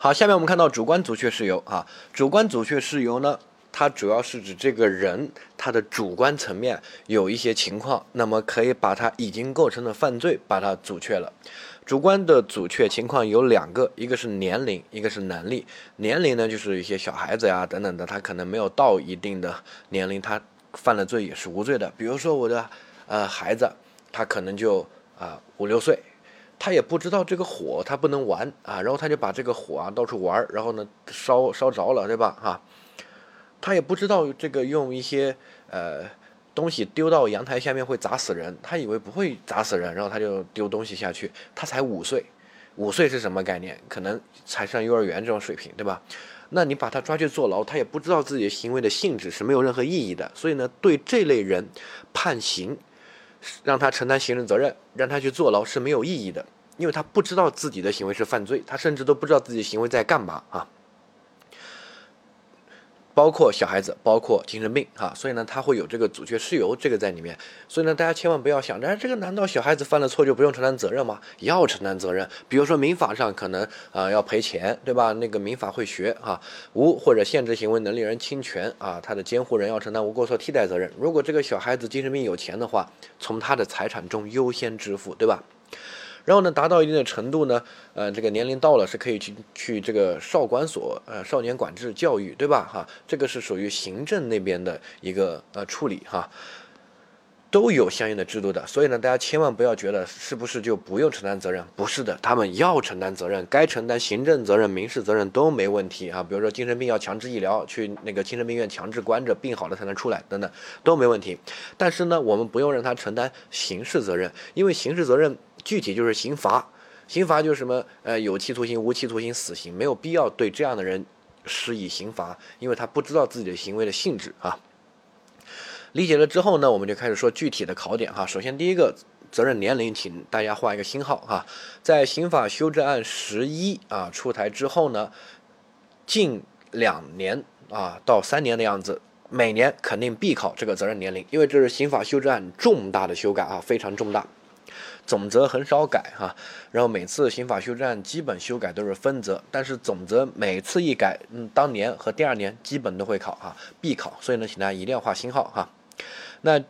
好，下面我们看到主观阻却事由啊，主观阻却事由呢，它主要是指这个人他的主观层面有一些情况，那么可以把他已经构成的犯罪把它阻却了。主观的阻却情况有两个，一个是年龄，一个是能力。年龄呢，就是一些小孩子呀等等的，他可能没有到一定的年龄，他犯了罪也是无罪的。比如说我的呃孩子，他可能就啊五六岁，他也不知道这个火他不能玩啊，然后他就把这个火啊到处玩，然后呢烧烧着了，对吧？哈，他也不知道这个用一些呃。东西丢到阳台下面会砸死人，他以为不会砸死人，然后他就丢东西下去。他才五岁，五岁是什么概念？可能才上幼儿园这种水平，对吧？那你把他抓去坐牢，他也不知道自己行为的性质是没有任何意义的。所以呢，对这类人判刑，让他承担刑事责任，让他去坐牢是没有意义的，因为他不知道自己的行为是犯罪，他甚至都不知道自己行为在干嘛啊。包括小孩子，包括精神病，哈，所以呢，他会有这个阻却事由这个在里面。所以呢，大家千万不要想着，哎，这个难道小孩子犯了错就不用承担责任吗？要承担责任。比如说民法上可能啊要赔钱，对吧？那个民法会学哈，无或者限制行为能力人侵权啊，他的监护人要承担无过错替代责任。如果这个小孩子精神病有钱的话，从他的财产中优先支付，对吧？然后呢，达到一定的程度呢，呃，这个年龄到了是可以去去这个少管所，呃，少年管制教育，对吧？哈，这个是属于行政那边的一个呃处理哈，都有相应的制度的。所以呢，大家千万不要觉得是不是就不用承担责任？不是的，他们要承担责任，该承担行政责任、民事责任都没问题啊。比如说精神病要强制医疗，去那个精神病院强制关着，病好了才能出来，等等都没问题。但是呢，我们不用让他承担刑事责任，因为刑事责任。具体就是刑罚，刑罚就是什么？呃，有期徒刑、无期徒刑、死刑，没有必要对这样的人施以刑罚，因为他不知道自己的行为的性质啊。理解了之后呢，我们就开始说具体的考点哈。首先，第一个责任年龄，请大家画一个星号哈。在刑法修正案十一啊出台之后呢，近两年啊到三年的样子，每年肯定必考这个责任年龄，因为这是刑法修正案重大的修改啊，非常重大。总则很少改哈，然后每次刑法修正案基本修改都是分则，但是总则每次一改，嗯，当年和第二年基本都会考哈，必考，所以呢，请大家一定要画星号哈。那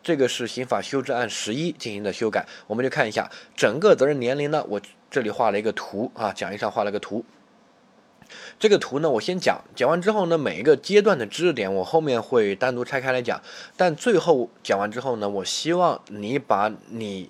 这个是刑法修正案十一进行的修改，我们就看一下整个责任年龄呢，我这里画了一个图啊，讲义上画了个图。这个图呢，我先讲，讲完之后呢，每一个阶段的知识点我后面会单独拆开来讲，但最后讲完之后呢，我希望你把你。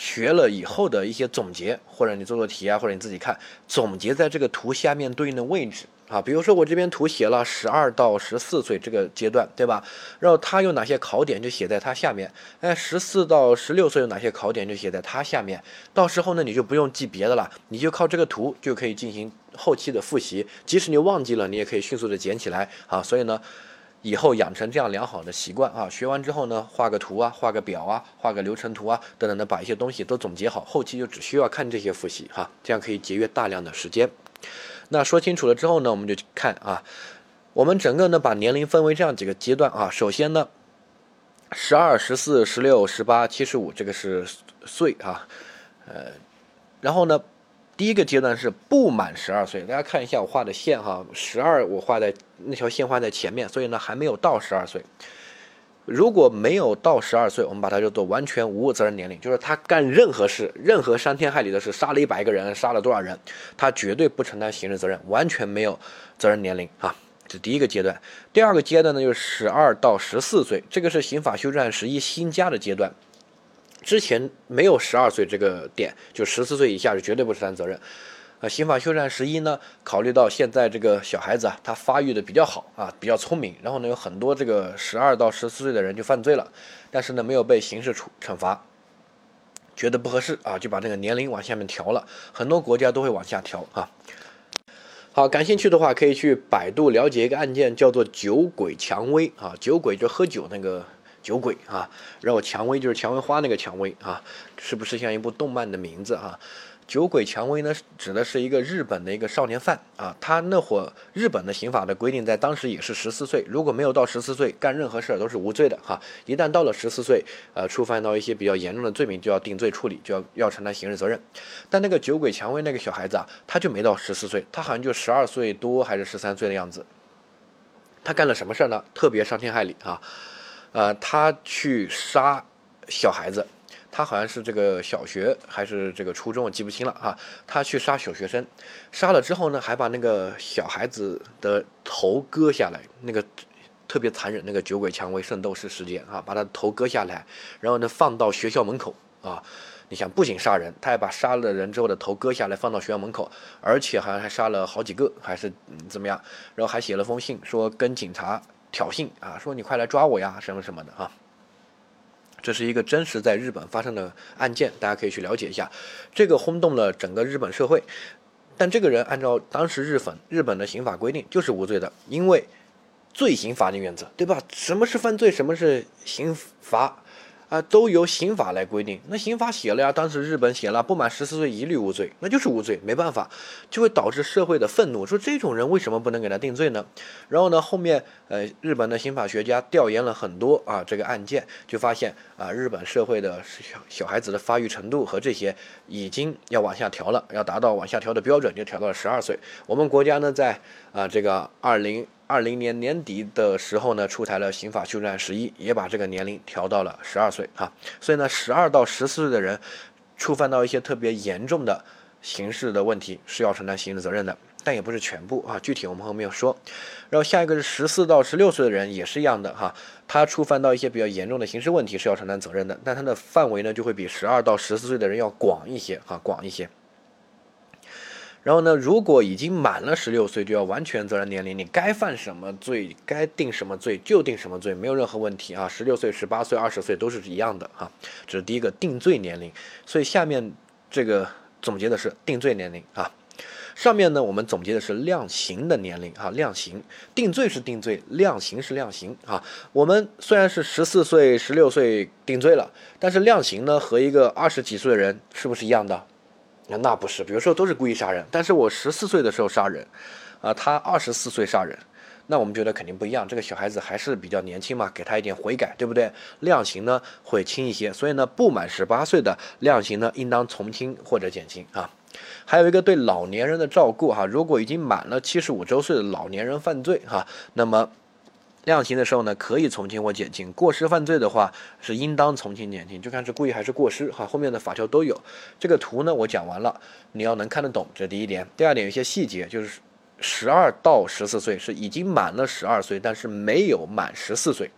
学了以后的一些总结，或者你做做题啊，或者你自己看总结在这个图下面对应的位置啊。比如说我这边图写了十二到十四岁这个阶段，对吧？然后它有哪些考点就写在它下面。哎，十四到十六岁有哪些考点就写在它下面。到时候呢，你就不用记别的了，你就靠这个图就可以进行后期的复习。即使你忘记了，你也可以迅速的捡起来啊。所以呢。以后养成这样良好的习惯啊，学完之后呢，画个图啊，画个表啊，画个流程图啊，等等的，把一些东西都总结好，后期就只需要看这些复习哈，这样可以节约大量的时间。那说清楚了之后呢，我们就去看啊，我们整个呢把年龄分为这样几个阶段啊，首先呢，十二、十四、十六、十八、七十五，这个是岁啊，呃，然后呢。第一个阶段是不满十二岁，大家看一下我画的线哈，十二我画在那条线画在前面，所以呢还没有到十二岁。如果没有到十二岁，我们把它叫做完全无责任年龄，就是他干任何事，任何伤天害理的事，杀了一百个人，杀了多少人，他绝对不承担刑事责任，完全没有责任年龄啊。这第一个阶段。第二个阶段呢，就是十二到十四岁，这个是刑法修正案十一新加的阶段。之前没有十二岁这个点，就十四岁以下是绝对不承担责任。啊，刑法修正案十一呢，考虑到现在这个小孩子啊，他发育的比较好啊，比较聪明，然后呢，有很多这个十二到十四岁的人就犯罪了，但是呢，没有被刑事处惩罚，觉得不合适啊，就把这个年龄往下面调了。很多国家都会往下调啊。好，感兴趣的话可以去百度了解一个案件，叫做酒鬼蔷薇啊，酒鬼就喝酒那个。酒鬼啊，然后蔷薇就是蔷薇花那个蔷薇啊，是不是像一部动漫的名字啊？酒鬼蔷薇呢，指的是一个日本的一个少年犯啊。他那会儿日本的刑法的规定，在当时也是十四岁，如果没有到十四岁，干任何事儿都是无罪的哈。一旦到了十四岁，呃，触犯到一些比较严重的罪名，就要定罪处理，就要要承担刑事责任。但那个酒鬼蔷薇那个小孩子啊，他就没到十四岁，他好像就十二岁多还是十三岁的样子。他干了什么事儿呢？特别伤天害理啊！呃，他去杀小孩子。他好像是这个小学还是这个初中，我记不清了啊。他去杀小学生，杀了之后呢，还把那个小孩子的头割下来，那个特别残忍，那个酒鬼蔷薇圣斗士事件啊，把他头割下来，然后呢放到学校门口啊。你想，不仅杀人，他还把杀了人之后的头割下来放到学校门口，而且好像还杀了好几个，还是怎么样？然后还写了封信，说跟警察挑衅啊，说你快来抓我呀，什么什么的啊。这是一个真实在日本发生的案件，大家可以去了解一下。这个轰动了整个日本社会，但这个人按照当时日本日本的刑法规定就是无罪的，因为罪刑法定原则，对吧？什么是犯罪，什么是刑罚？啊，都由刑法来规定。那刑法写了呀，当时日本写了，不满十四岁一律无罪，那就是无罪，没办法，就会导致社会的愤怒，说这种人为什么不能给他定罪呢？然后呢，后面呃，日本的刑法学家调研了很多啊这个案件，就发现啊，日本社会的小小孩子的发育程度和这些已经要往下调了，要达到往下调的标准，就调到了十二岁。我们国家呢，在啊这个二零。二零年年底的时候呢，出台了刑法修正案十一，也把这个年龄调到了十二岁啊。所以呢，十二到十四岁的人，触犯到一些特别严重的刑事的问题，是要承担刑事责任的，但也不是全部啊。具体我们后面要说。然后下一个是十四到十六岁的人，也是一样的哈，他触犯到一些比较严重的刑事问题是要承担责任的，但他的范围呢就会比十二到十四岁的人要广一些哈，广一些。然后呢，如果已经满了十六岁，就要完全责任年龄，你该犯什么罪，该定什么罪就定什么罪，没有任何问题啊。十六岁、十八岁、二十岁都是一样的啊。这是第一个定罪年龄。所以下面这个总结的是定罪年龄啊。上面呢，我们总结的是量刑的年龄啊。量刑定罪是定罪，量刑是量刑啊。我们虽然是十四岁、十六岁定罪了，但是量刑呢和一个二十几岁的人是不是一样的？那不是，比如说都是故意杀人，但是我十四岁的时候杀人，啊，他二十四岁杀人，那我们觉得肯定不一样。这个小孩子还是比较年轻嘛，给他一点悔改，对不对？量刑呢会轻一些，所以呢，不满十八岁的量刑呢应当从轻或者减轻啊。还有一个对老年人的照顾哈，如果已经满了七十五周岁的老年人犯罪哈，那么。量刑的时候呢，可以从轻或减轻；过失犯罪的话，是应当从轻减轻，就看是故意还是过失哈。后面的法条都有。这个图呢，我讲完了，你要能看得懂，这第一点。第二点，有些细节，就是十二到十四岁是已经满了十二岁，但是没有满十四岁。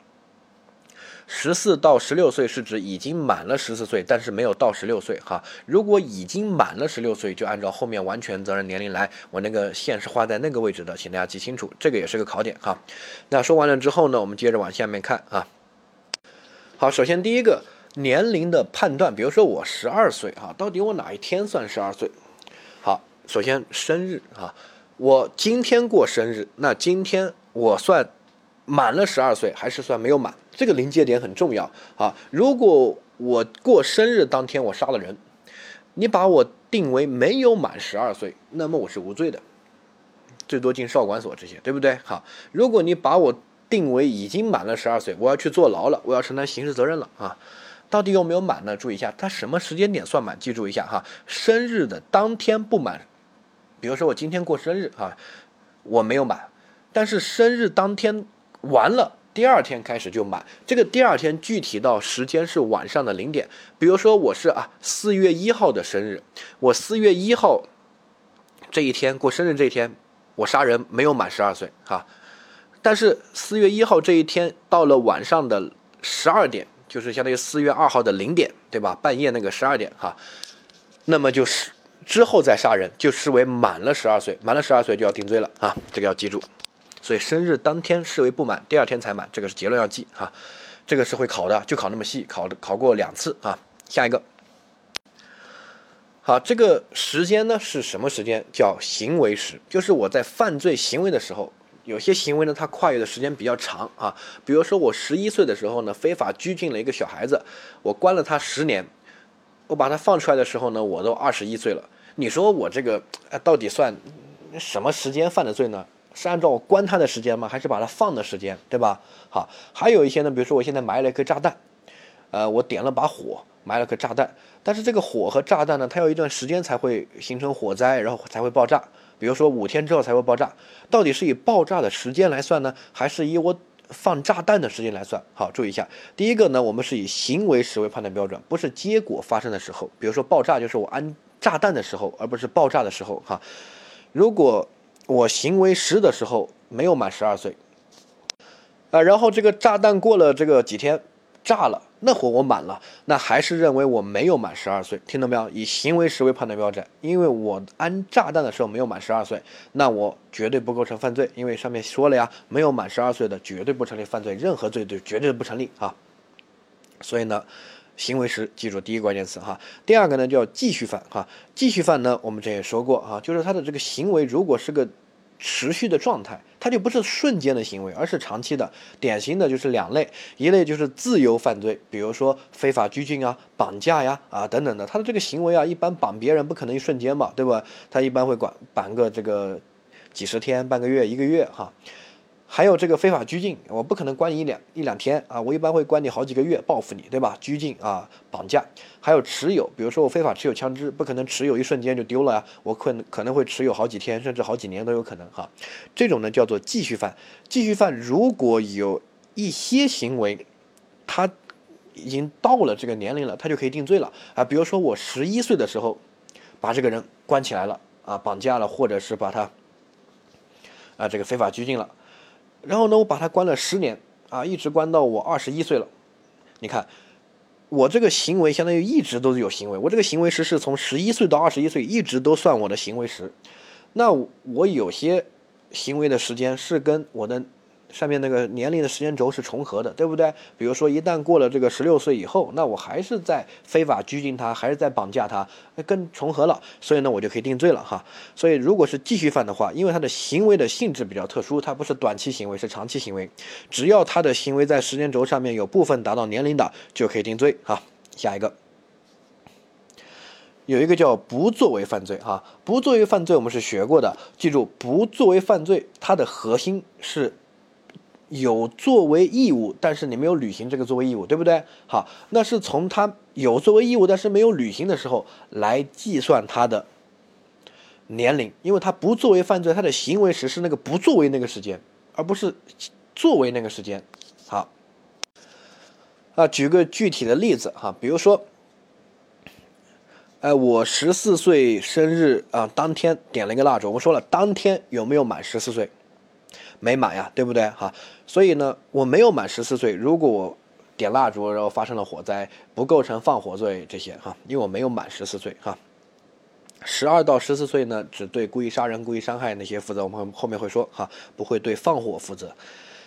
十四到十六岁是指已经满了十四岁，但是没有到十六岁哈。如果已经满了十六岁，就按照后面完全责任年龄来，我那个线是画在那个位置的，请大家记清楚，这个也是个考点哈。那说完了之后呢，我们接着往下面看啊。好，首先第一个年龄的判断，比如说我十二岁啊，到底我哪一天算十二岁？好，首先生日啊，我今天过生日，那今天我算满了十二岁，还是算没有满？这个临界点很重要啊！如果我过生日当天我杀了人，你把我定为没有满十二岁，那么我是无罪的，最多进少管所这些，对不对？好，如果你把我定为已经满了十二岁，我要去坐牢了，我要承担刑事责任了啊！到底有没有满呢？注意一下，它什么时间点算满？记住一下哈，生日的当天不满，比如说我今天过生日啊，我没有满，但是生日当天完了。第二天开始就满，这个第二天具体到时间是晚上的零点。比如说我是啊四月一号的生日，我四月一号这一天过生日这一天，我杀人没有满十二岁哈，但是四月一号这一天到了晚上的十二点，就是相当于四月二号的零点，对吧？半夜那个十二点哈，那么就是之后再杀人就视为满了十二岁，满了十二岁就要定罪了啊，这个要记住。所以生日当天视为不满，第二天才满，这个是结论要记哈，这个是会考的，就考那么细，考的考过两次啊。下一个，好，这个时间呢是什么时间？叫行为时，就是我在犯罪行为的时候，有些行为呢它跨越的时间比较长啊。比如说我十一岁的时候呢，非法拘禁了一个小孩子，我关了他十年，我把他放出来的时候呢，我都二十一岁了。你说我这个呃到底算什么时间犯的罪呢？是按照我关它的时间吗？还是把它放的时间，对吧？好，还有一些呢，比如说我现在埋了一颗炸弹，呃，我点了把火，埋了颗炸弹，但是这个火和炸弹呢，它要一段时间才会形成火灾，然后才会爆炸。比如说五天之后才会爆炸，到底是以爆炸的时间来算呢，还是以我放炸弹的时间来算？好，注意一下，第一个呢，我们是以行为时为判断标准，不是结果发生的时候。比如说爆炸就是我安炸弹的时候，而不是爆炸的时候。哈，如果我行为时的时候没有满十二岁，啊，然后这个炸弹过了这个几天炸了。那会我满了，那还是认为我没有满十二岁，听到没有？以行为时为判断标准，因为我安炸弹的时候没有满十二岁，那我绝对不构成犯罪，因为上面说了呀，没有满十二岁的绝对不成立犯罪，任何罪都绝对不成立啊。所以呢，行为时记住第一个关键词哈，第二个呢叫继续犯哈，继续犯呢我们之前也说过啊，就是他的这个行为如果是个。持续的状态，它就不是瞬间的行为，而是长期的。典型的就是两类，一类就是自由犯罪，比如说非法拘禁啊、绑架呀啊等等的。他的这个行为啊，一般绑别人不可能一瞬间嘛，对吧？他一般会管绑个这个几十天、半个月、一个月哈。还有这个非法拘禁，我不可能关你一两一两天啊，我一般会关你好几个月，报复你，对吧？拘禁啊，绑架，还有持有，比如说我非法持有枪支，不可能持有一瞬间就丢了呀，我可能可能会持有好几天，甚至好几年都有可能哈。这种呢叫做继续犯，继续犯如果有一些行为，他已经到了这个年龄了，他就可以定罪了啊。比如说我十一岁的时候把这个人关起来了啊，绑架了，或者是把他啊这个非法拘禁了。然后呢，我把它关了十年啊，一直关到我二十一岁了。你看，我这个行为相当于一直都是有行为，我这个行为时是从十一岁到二十一岁，一直都算我的行为时。那我有些行为的时间是跟我的。上面那个年龄的时间轴是重合的，对不对？比如说，一旦过了这个十六岁以后，那我还是在非法拘禁他，还是在绑架他，跟重合了，所以呢，我就可以定罪了哈。所以，如果是继续犯的话，因为他的行为的性质比较特殊，他不是短期行为，是长期行为，只要他的行为在时间轴上面有部分达到年龄的，就可以定罪哈。下一个，有一个叫不作为犯罪哈，不作为犯罪我们是学过的，记住，不作为犯罪，它的核心是。有作为义务，但是你没有履行这个作为义务，对不对？好，那是从他有作为义务，但是没有履行的时候来计算他的年龄，因为他不作为犯罪，他的行为时是那个不作为那个时间，而不是作为那个时间。好，啊，举个具体的例子哈，比如说，哎，我十四岁生日啊，当天点了一个蜡烛，我说了，当天有没有满十四岁？没满呀，对不对？哈，所以呢，我没有满十四岁。如果我点蜡烛，然后发生了火灾，不构成放火罪这些哈，因为我没有满十四岁哈。十二到十四岁呢，只对故意杀人、故意伤害那些负责，我们后面会说哈，不会对放火负责。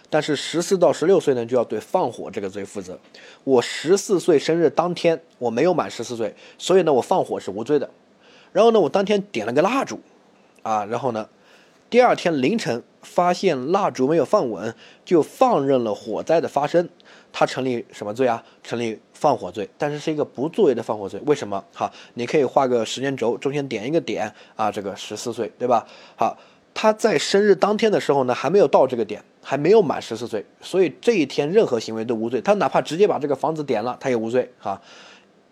但是十四到十六岁呢，就要对放火这个罪负责。我十四岁生日当天我没有满十四岁，所以呢，我放火是无罪的。然后呢，我当天点了个蜡烛，啊，然后呢。第二天凌晨发现蜡烛没有放稳，就放任了火灾的发生，他成立什么罪啊？成立放火罪，但是是一个不作为的放火罪。为什么？好，你可以画个时间轴，中间点一个点啊，这个十四岁，对吧？好，他在生日当天的时候呢，还没有到这个点，还没有满十四岁，所以这一天任何行为都无罪。他哪怕直接把这个房子点了，他也无罪哈，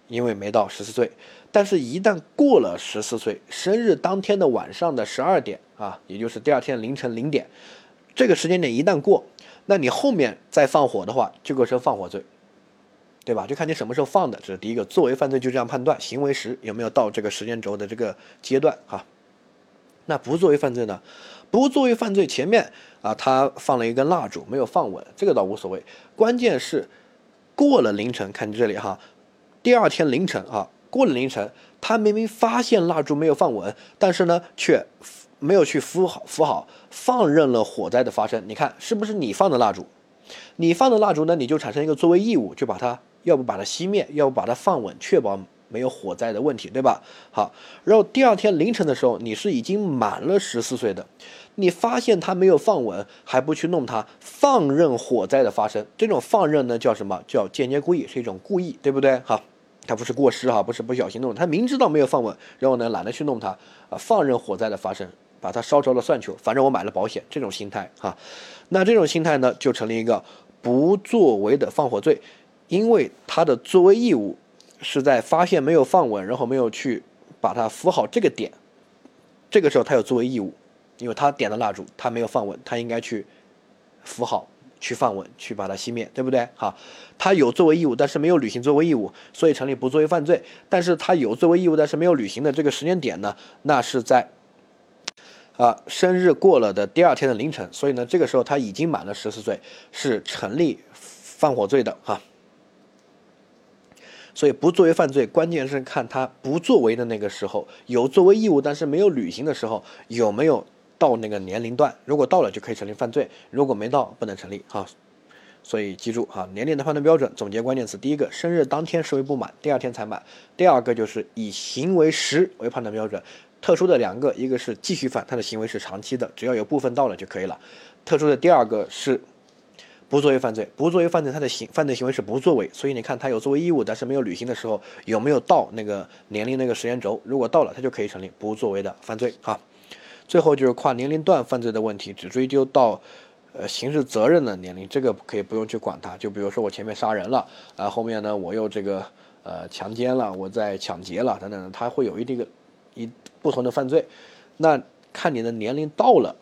因为没到十四岁。但是，一旦过了十四岁生日当天的晚上的十二点啊，也就是第二天凌晨零点，这个时间点一旦过，那你后面再放火的话，就构成放火罪，对吧？就看你什么时候放的，这是第一个。作为犯罪就这样判断，行为时有没有到这个时间轴的这个阶段哈？那不作为犯罪呢？不作为犯罪前面啊，他放了一根蜡烛没有放稳，这个倒无所谓。关键是过了凌晨，看这里哈，第二天凌晨啊。过了凌晨，他明明发现蜡烛没有放稳，但是呢，却没有去扶好扶好，放任了火灾的发生。你看是不是你放的蜡烛？你放的蜡烛呢，你就产生一个作为义务，就把它要不把它熄灭，要不把它放稳，确保没有火灾的问题，对吧？好，然后第二天凌晨的时候，你是已经满了十四岁的，你发现它没有放稳，还不去弄它，放任火灾的发生，这种放任呢叫什么？叫间接故意，是一种故意，对不对？好。他不是过失哈，不是不小心弄，他明知道没有放稳，然后呢懒得去弄它啊，放任火灾的发生，把它烧着了算球，反正我买了保险，这种心态哈，那这种心态呢就成了一个不作为的放火罪，因为他的作为义务是在发现没有放稳，然后没有去把它扶好这个点，这个时候他有作为义务，因为他点了蜡烛，他没有放稳，他应该去扶好。去放稳，去把它熄灭，对不对？好，他有作为义务，但是没有履行作为义务，所以成立不作为犯罪。但是他有作为义务，但是没有履行的这个时间点呢？那是在啊生日过了的第二天的凌晨。所以呢，这个时候他已经满了十四岁，是成立放火罪的哈。所以不作为犯罪，关键是看他不作为的那个时候，有作为义务但是没有履行的时候有没有。到那个年龄段，如果到了就可以成立犯罪，如果没到不能成立哈。所以记住哈，年龄的判断标准，总结关键词：第一个，生日当天视为不满，第二天才满；第二个就是以行为时为判断标准。特殊的两个，一个是继续犯，他的行为是长期的，只要有部分到了就可以了。特殊的第二个是不作为犯罪，不作为犯罪，他的行犯罪行为是不作为，所以你看他有作为义务，但是没有履行的时候有没有到那个年龄那个时间轴？如果到了，他就可以成立不作为的犯罪哈。最后就是跨年龄段犯罪的问题，只追究到，呃，刑事责任的年龄，这个可以不用去管它。就比如说我前面杀人了，啊，后面呢我又这个呃强奸了，我在抢劫了等等，它会有一定个一不同的犯罪，那看你的年龄到了，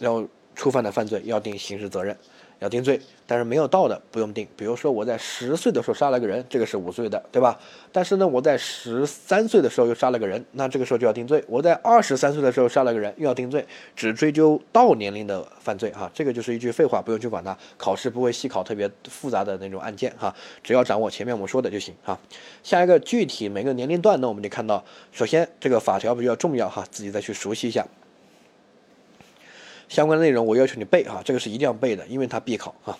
然后触犯的犯罪要定刑事责任。要定罪，但是没有到的不用定。比如说我在十岁的时候杀了个人，这个是无罪的，对吧？但是呢，我在十三岁的时候又杀了个人，那这个时候就要定罪。我在二十三岁的时候杀了个人，又要定罪，只追究到年龄的犯罪哈。这个就是一句废话，不用去管它。考试不会细考特别复杂的那种案件哈，只要掌握前面我们说的就行哈。下一个具体每个年龄段呢，我们就看到，首先这个法条比较重要哈，自己再去熟悉一下。相关内容我要求你背哈，这个是一定要背的，因为它必考啊。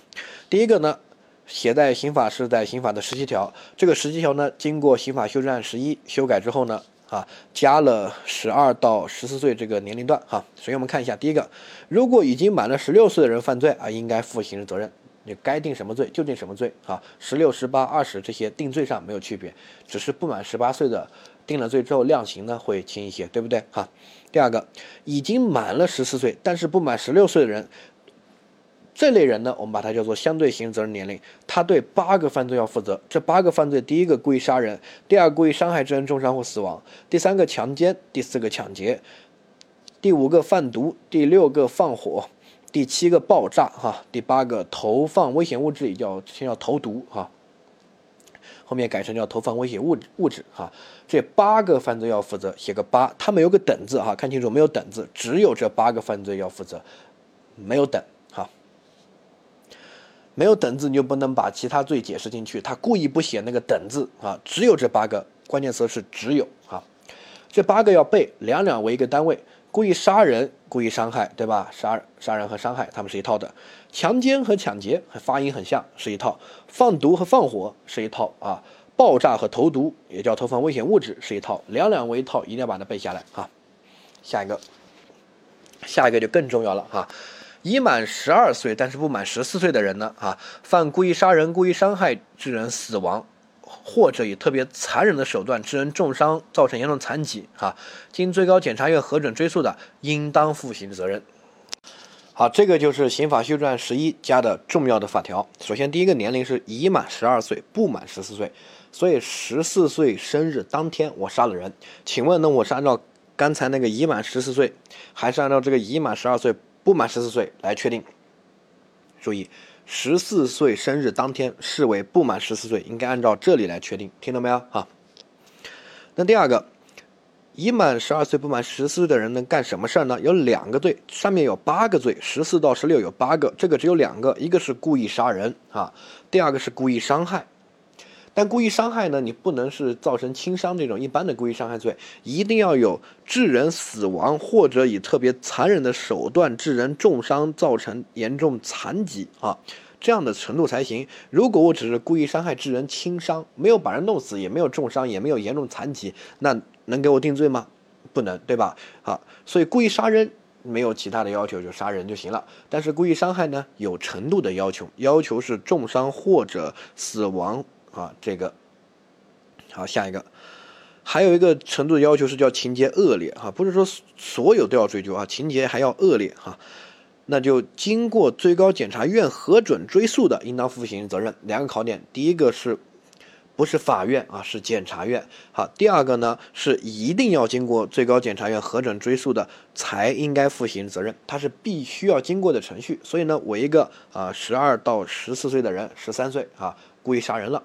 第一个呢，写在刑法是在刑法的十七条，这个十七条呢，经过刑法修正案十一修改之后呢，啊，加了十二到十四岁这个年龄段哈。首先我们看一下，第一个，如果已经满了十六岁的人犯罪啊，应该负刑事责任，你该定什么罪就定什么罪啊。十六、十八、二十这些定罪上没有区别，只是不满十八岁的定了罪之后量刑呢会轻一些，对不对哈？第二个，已经满了十四岁，但是不满十六岁的人，这类人呢，我们把它叫做相对刑事责任年龄。他对八个犯罪要负责，这八个犯罪，第一个故意杀人，第二故意伤害致人重伤或死亡，第三个强奸，第四个抢劫，第五个贩毒，第六个放火，第七个爆炸，哈，第八个投放危险物质，也叫先叫投毒，哈。后面改成叫投放危险物质物质哈，这八个犯罪要负责，写个八，他没有个等字哈，看清楚没有等字，只有这八个犯罪要负责，没有等哈，没有等字你就不能把其他罪解释进去，他故意不写那个等字啊，只有这八个，关键词是只有哈，这八个要背，两两为一个单位。故意杀人、故意伤害，对吧？杀杀人和伤害，他们是一套的。强奸和抢劫发音很像，是一套。放毒和放火是一套啊。爆炸和投毒也叫投放危险物质是一套，两两为一套，一定要把它背下来啊。下一个，下一个就更重要了哈。已满十二岁但是不满十四岁的人呢啊，犯故意杀人、故意伤害致人死亡。或者以特别残忍的手段致人重伤，造成严重残疾，哈，经最高检察院核准追诉的，应当负刑事责任。好，这个就是刑法修正案十一加的重要的法条。首先，第一个年龄是已满十二岁，不满十四岁，所以十四岁生日当天我杀了人。请问呢，我是按照刚才那个已满十四岁，还是按照这个已满十二岁不满十四岁来确定？注意。十四岁生日当天视为不满十四岁，应该按照这里来确定，听到没有？哈。那第二个，已满十二岁不满十四岁的人能干什么事儿呢？有两个罪，上面有八个罪，十四到十六有八个，这个只有两个，一个是故意杀人啊，第二个是故意伤害。但故意伤害呢？你不能是造成轻伤这种一般的故意伤害罪，一定要有致人死亡或者以特别残忍的手段致人重伤、造成严重残疾啊这样的程度才行。如果我只是故意伤害致人轻伤，没有把人弄死，也没有重伤，也没有严重残疾，那能给我定罪吗？不能，对吧？好，所以故意杀人没有其他的要求，就杀人就行了。但是故意伤害呢，有程度的要求，要求是重伤或者死亡。啊，这个好，下一个，还有一个程度的要求是叫情节恶劣哈，不是说所有都要追究啊，情节还要恶劣哈，那就经过最高检察院核准追诉的，应当负刑事责任。两个考点，第一个是。不是法院啊，是检察院。好，第二个呢是一定要经过最高检察院核准追诉的，才应该负刑事责任，它是必须要经过的程序。所以呢，我一个啊十二到十四岁的人，十三岁啊故意杀人了，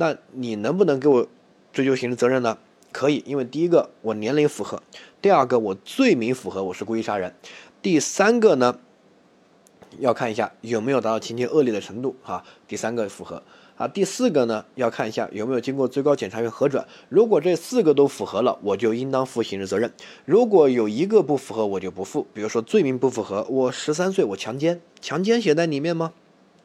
那你能不能给我追究刑事责任呢？可以，因为第一个我年龄符合，第二个我罪名符合，我是故意杀人，第三个呢要看一下有没有达到情节恶劣的程度啊，第三个符合。啊，第四个呢，要看一下有没有经过最高检察院核准。如果这四个都符合了，我就应当负刑事责任；如果有一个不符合，我就不负。比如说罪名不符合，我十三岁，我强奸，强奸写在里面吗？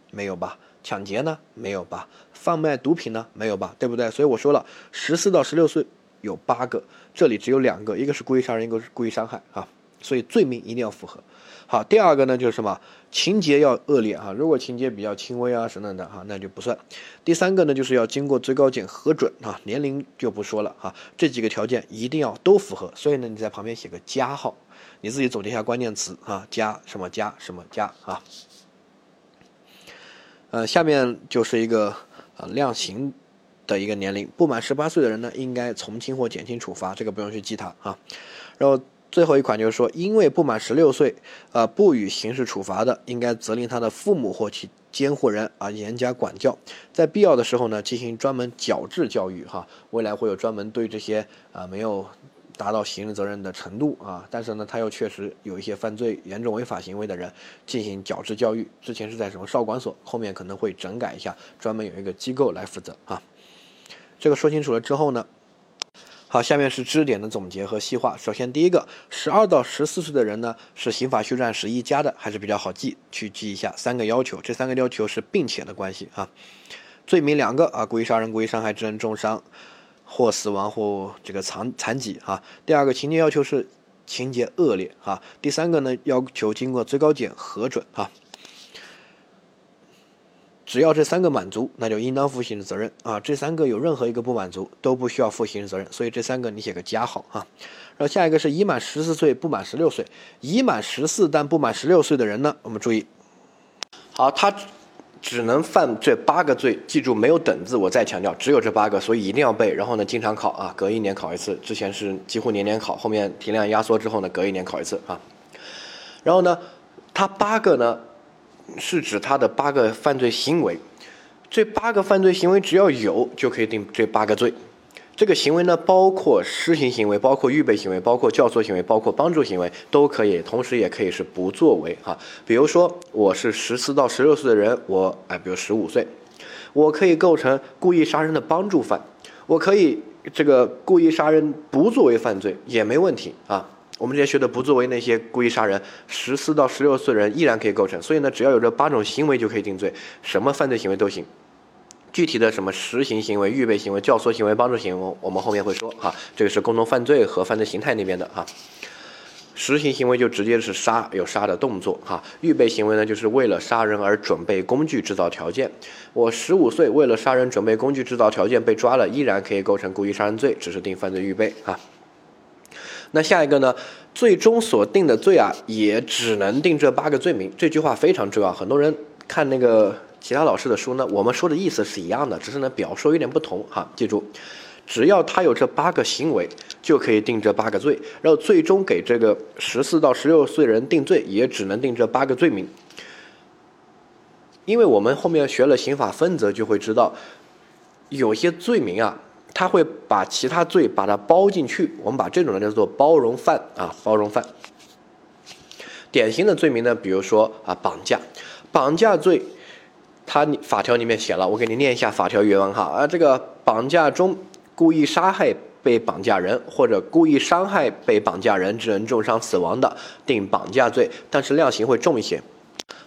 没有吧？抢劫呢？没有吧？贩卖毒品呢？没有吧？对不对？所以我说了，十四到十六岁有八个，这里只有两个，一个是故意杀人，一个是故意伤害啊。所以罪名一定要符合。好，第二个呢就是什么？情节要恶劣啊，如果情节比较轻微啊什么的哈，那就不算。第三个呢就是要经过最高检核准啊，年龄就不说了哈，这几个条件一定要都符合。所以呢，你在旁边写个加号，你自己总结一下关键词啊，加什么加什么加啊。呃，下面就是一个呃量刑的一个年龄，不满十八岁的人呢，应该从轻或减轻处罚，这个不用去记它啊，然后。最后一款就是说，因为不满十六岁，呃，不予刑事处罚的，应该责令他的父母或其监护人啊严加管教，在必要的时候呢，进行专门矫治教育哈。未来会有专门对这些啊没有达到刑事责任的程度啊，但是呢他又确实有一些犯罪严重违法行为的人进行矫治教育。之前是在什么少管所，后面可能会整改一下，专门有一个机构来负责啊。这个说清楚了之后呢？好，下面是知识点的总结和细化。首先，第一个，十二到十四岁的人呢，是刑法修正案十一加的，还是比较好记，去记一下三个要求。这三个要求是并且的关系啊。罪名两个啊，故意杀人、故意伤害致人重伤或死亡或这个残残疾啊。第二个情节要求是情节恶劣啊。第三个呢，要求经过最高检核准啊。只要这三个满足，那就应当负刑事责任啊。这三个有任何一个不满足，都不需要负刑事责任。所以这三个你写个加号啊。然后下一个是已满十四岁不满十六岁，已满十四但不满十六岁的人呢，我们注意，好，他只能犯这八个罪，记住没有等字，我再强调，只有这八个，所以一定要背。然后呢，经常考啊，隔一年考一次，之前是几乎年年考，后面题量压缩之后呢，隔一年考一次啊。然后呢，他八个呢。是指他的八个犯罪行为，这八个犯罪行为只要有就可以定这八个罪。这个行为呢，包括施行行为，包括预备行为，包括教唆行为，包括帮助行为，都可以。同时也可以是不作为哈。比如说，我是十四到十六岁的人，我哎，比如十五岁，我可以构成故意杀人的帮助犯，我可以这个故意杀人不作为犯罪也没问题啊。我们这些学的不作为那些故意杀人，十四到十六岁人依然可以构成。所以呢，只要有这八种行为就可以定罪，什么犯罪行为都行。具体的什么实行行为、预备行为、教唆行为、帮助行为，我们后面会说哈。这个是共同犯罪和犯罪形态那边的哈。实行行为就直接是杀，有杀的动作哈。预备行为呢，就是为了杀人而准备工具、制造条件。我十五岁为了杀人准备工具、制造条件被抓了，依然可以构成故意杀人罪，只是定犯罪预备啊。那下一个呢？最终所定的罪啊，也只能定这八个罪名。这句话非常重要。很多人看那个其他老师的书呢，我们说的意思是一样的，只是呢表述有点不同哈。记住，只要他有这八个行为，就可以定这八个罪。然后最终给这个十四到十六岁人定罪，也只能定这八个罪名。因为我们后面学了刑法分则，就会知道有些罪名啊。他会把其他罪把它包进去，我们把这种呢叫做包容犯啊，包容犯。典型的罪名呢，比如说啊绑架，绑架罪，他法条里面写了，我给你念一下法条原文哈啊，这个绑架中故意杀害被绑架人或者故意伤害被绑架人致人重伤死亡的，定绑架罪，但是量刑会重一些。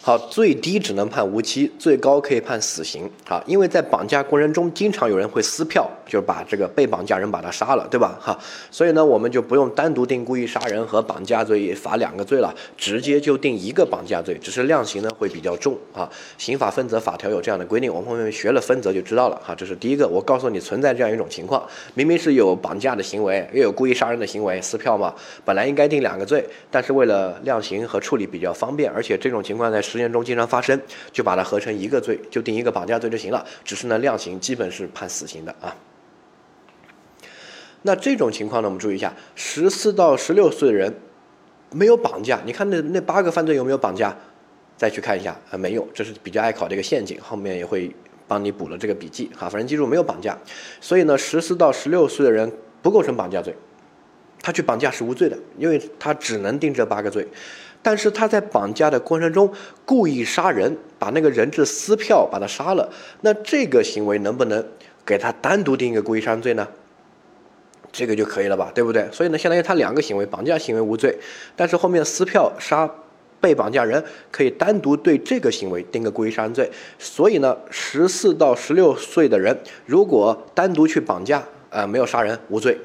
好，最低只能判无期，最高可以判死刑啊，因为在绑架过程中经常有人会撕票。就把这个被绑架人把他杀了，对吧？哈，所以呢，我们就不用单独定故意杀人和绑架罪罚两个罪了，直接就定一个绑架罪，只是量刑呢会比较重啊。刑法分则法条有这样的规定，我们后面学了分则就知道了哈。这是第一个，我告诉你存在这样一种情况，明明是有绑架的行为，又有故意杀人的行为，撕票嘛，本来应该定两个罪，但是为了量刑和处理比较方便，而且这种情况在实践中经常发生，就把它合成一个罪，就定一个绑架罪就行了。只是呢，量刑基本是判死刑的啊。那这种情况呢，我们注意一下，十四到十六岁的人没有绑架，你看那那八个犯罪有没有绑架？再去看一下啊，没有，这是比较爱考的一个陷阱，后面也会帮你补了这个笔记哈。反正记住没有绑架，所以呢，十四到十六岁的人不构成绑架罪，他去绑架是无罪的，因为他只能定这八个罪。但是他在绑架的过程中故意杀人，把那个人质撕票把他杀了，那这个行为能不能给他单独定一个故意杀人罪呢？这个就可以了吧，对不对？所以呢，相当于他两个行为，绑架行为无罪，但是后面撕票杀被绑架人可以单独对这个行为定个故意杀人罪。所以呢，十四到十六岁的人如果单独去绑架，呃，没有杀人无罪。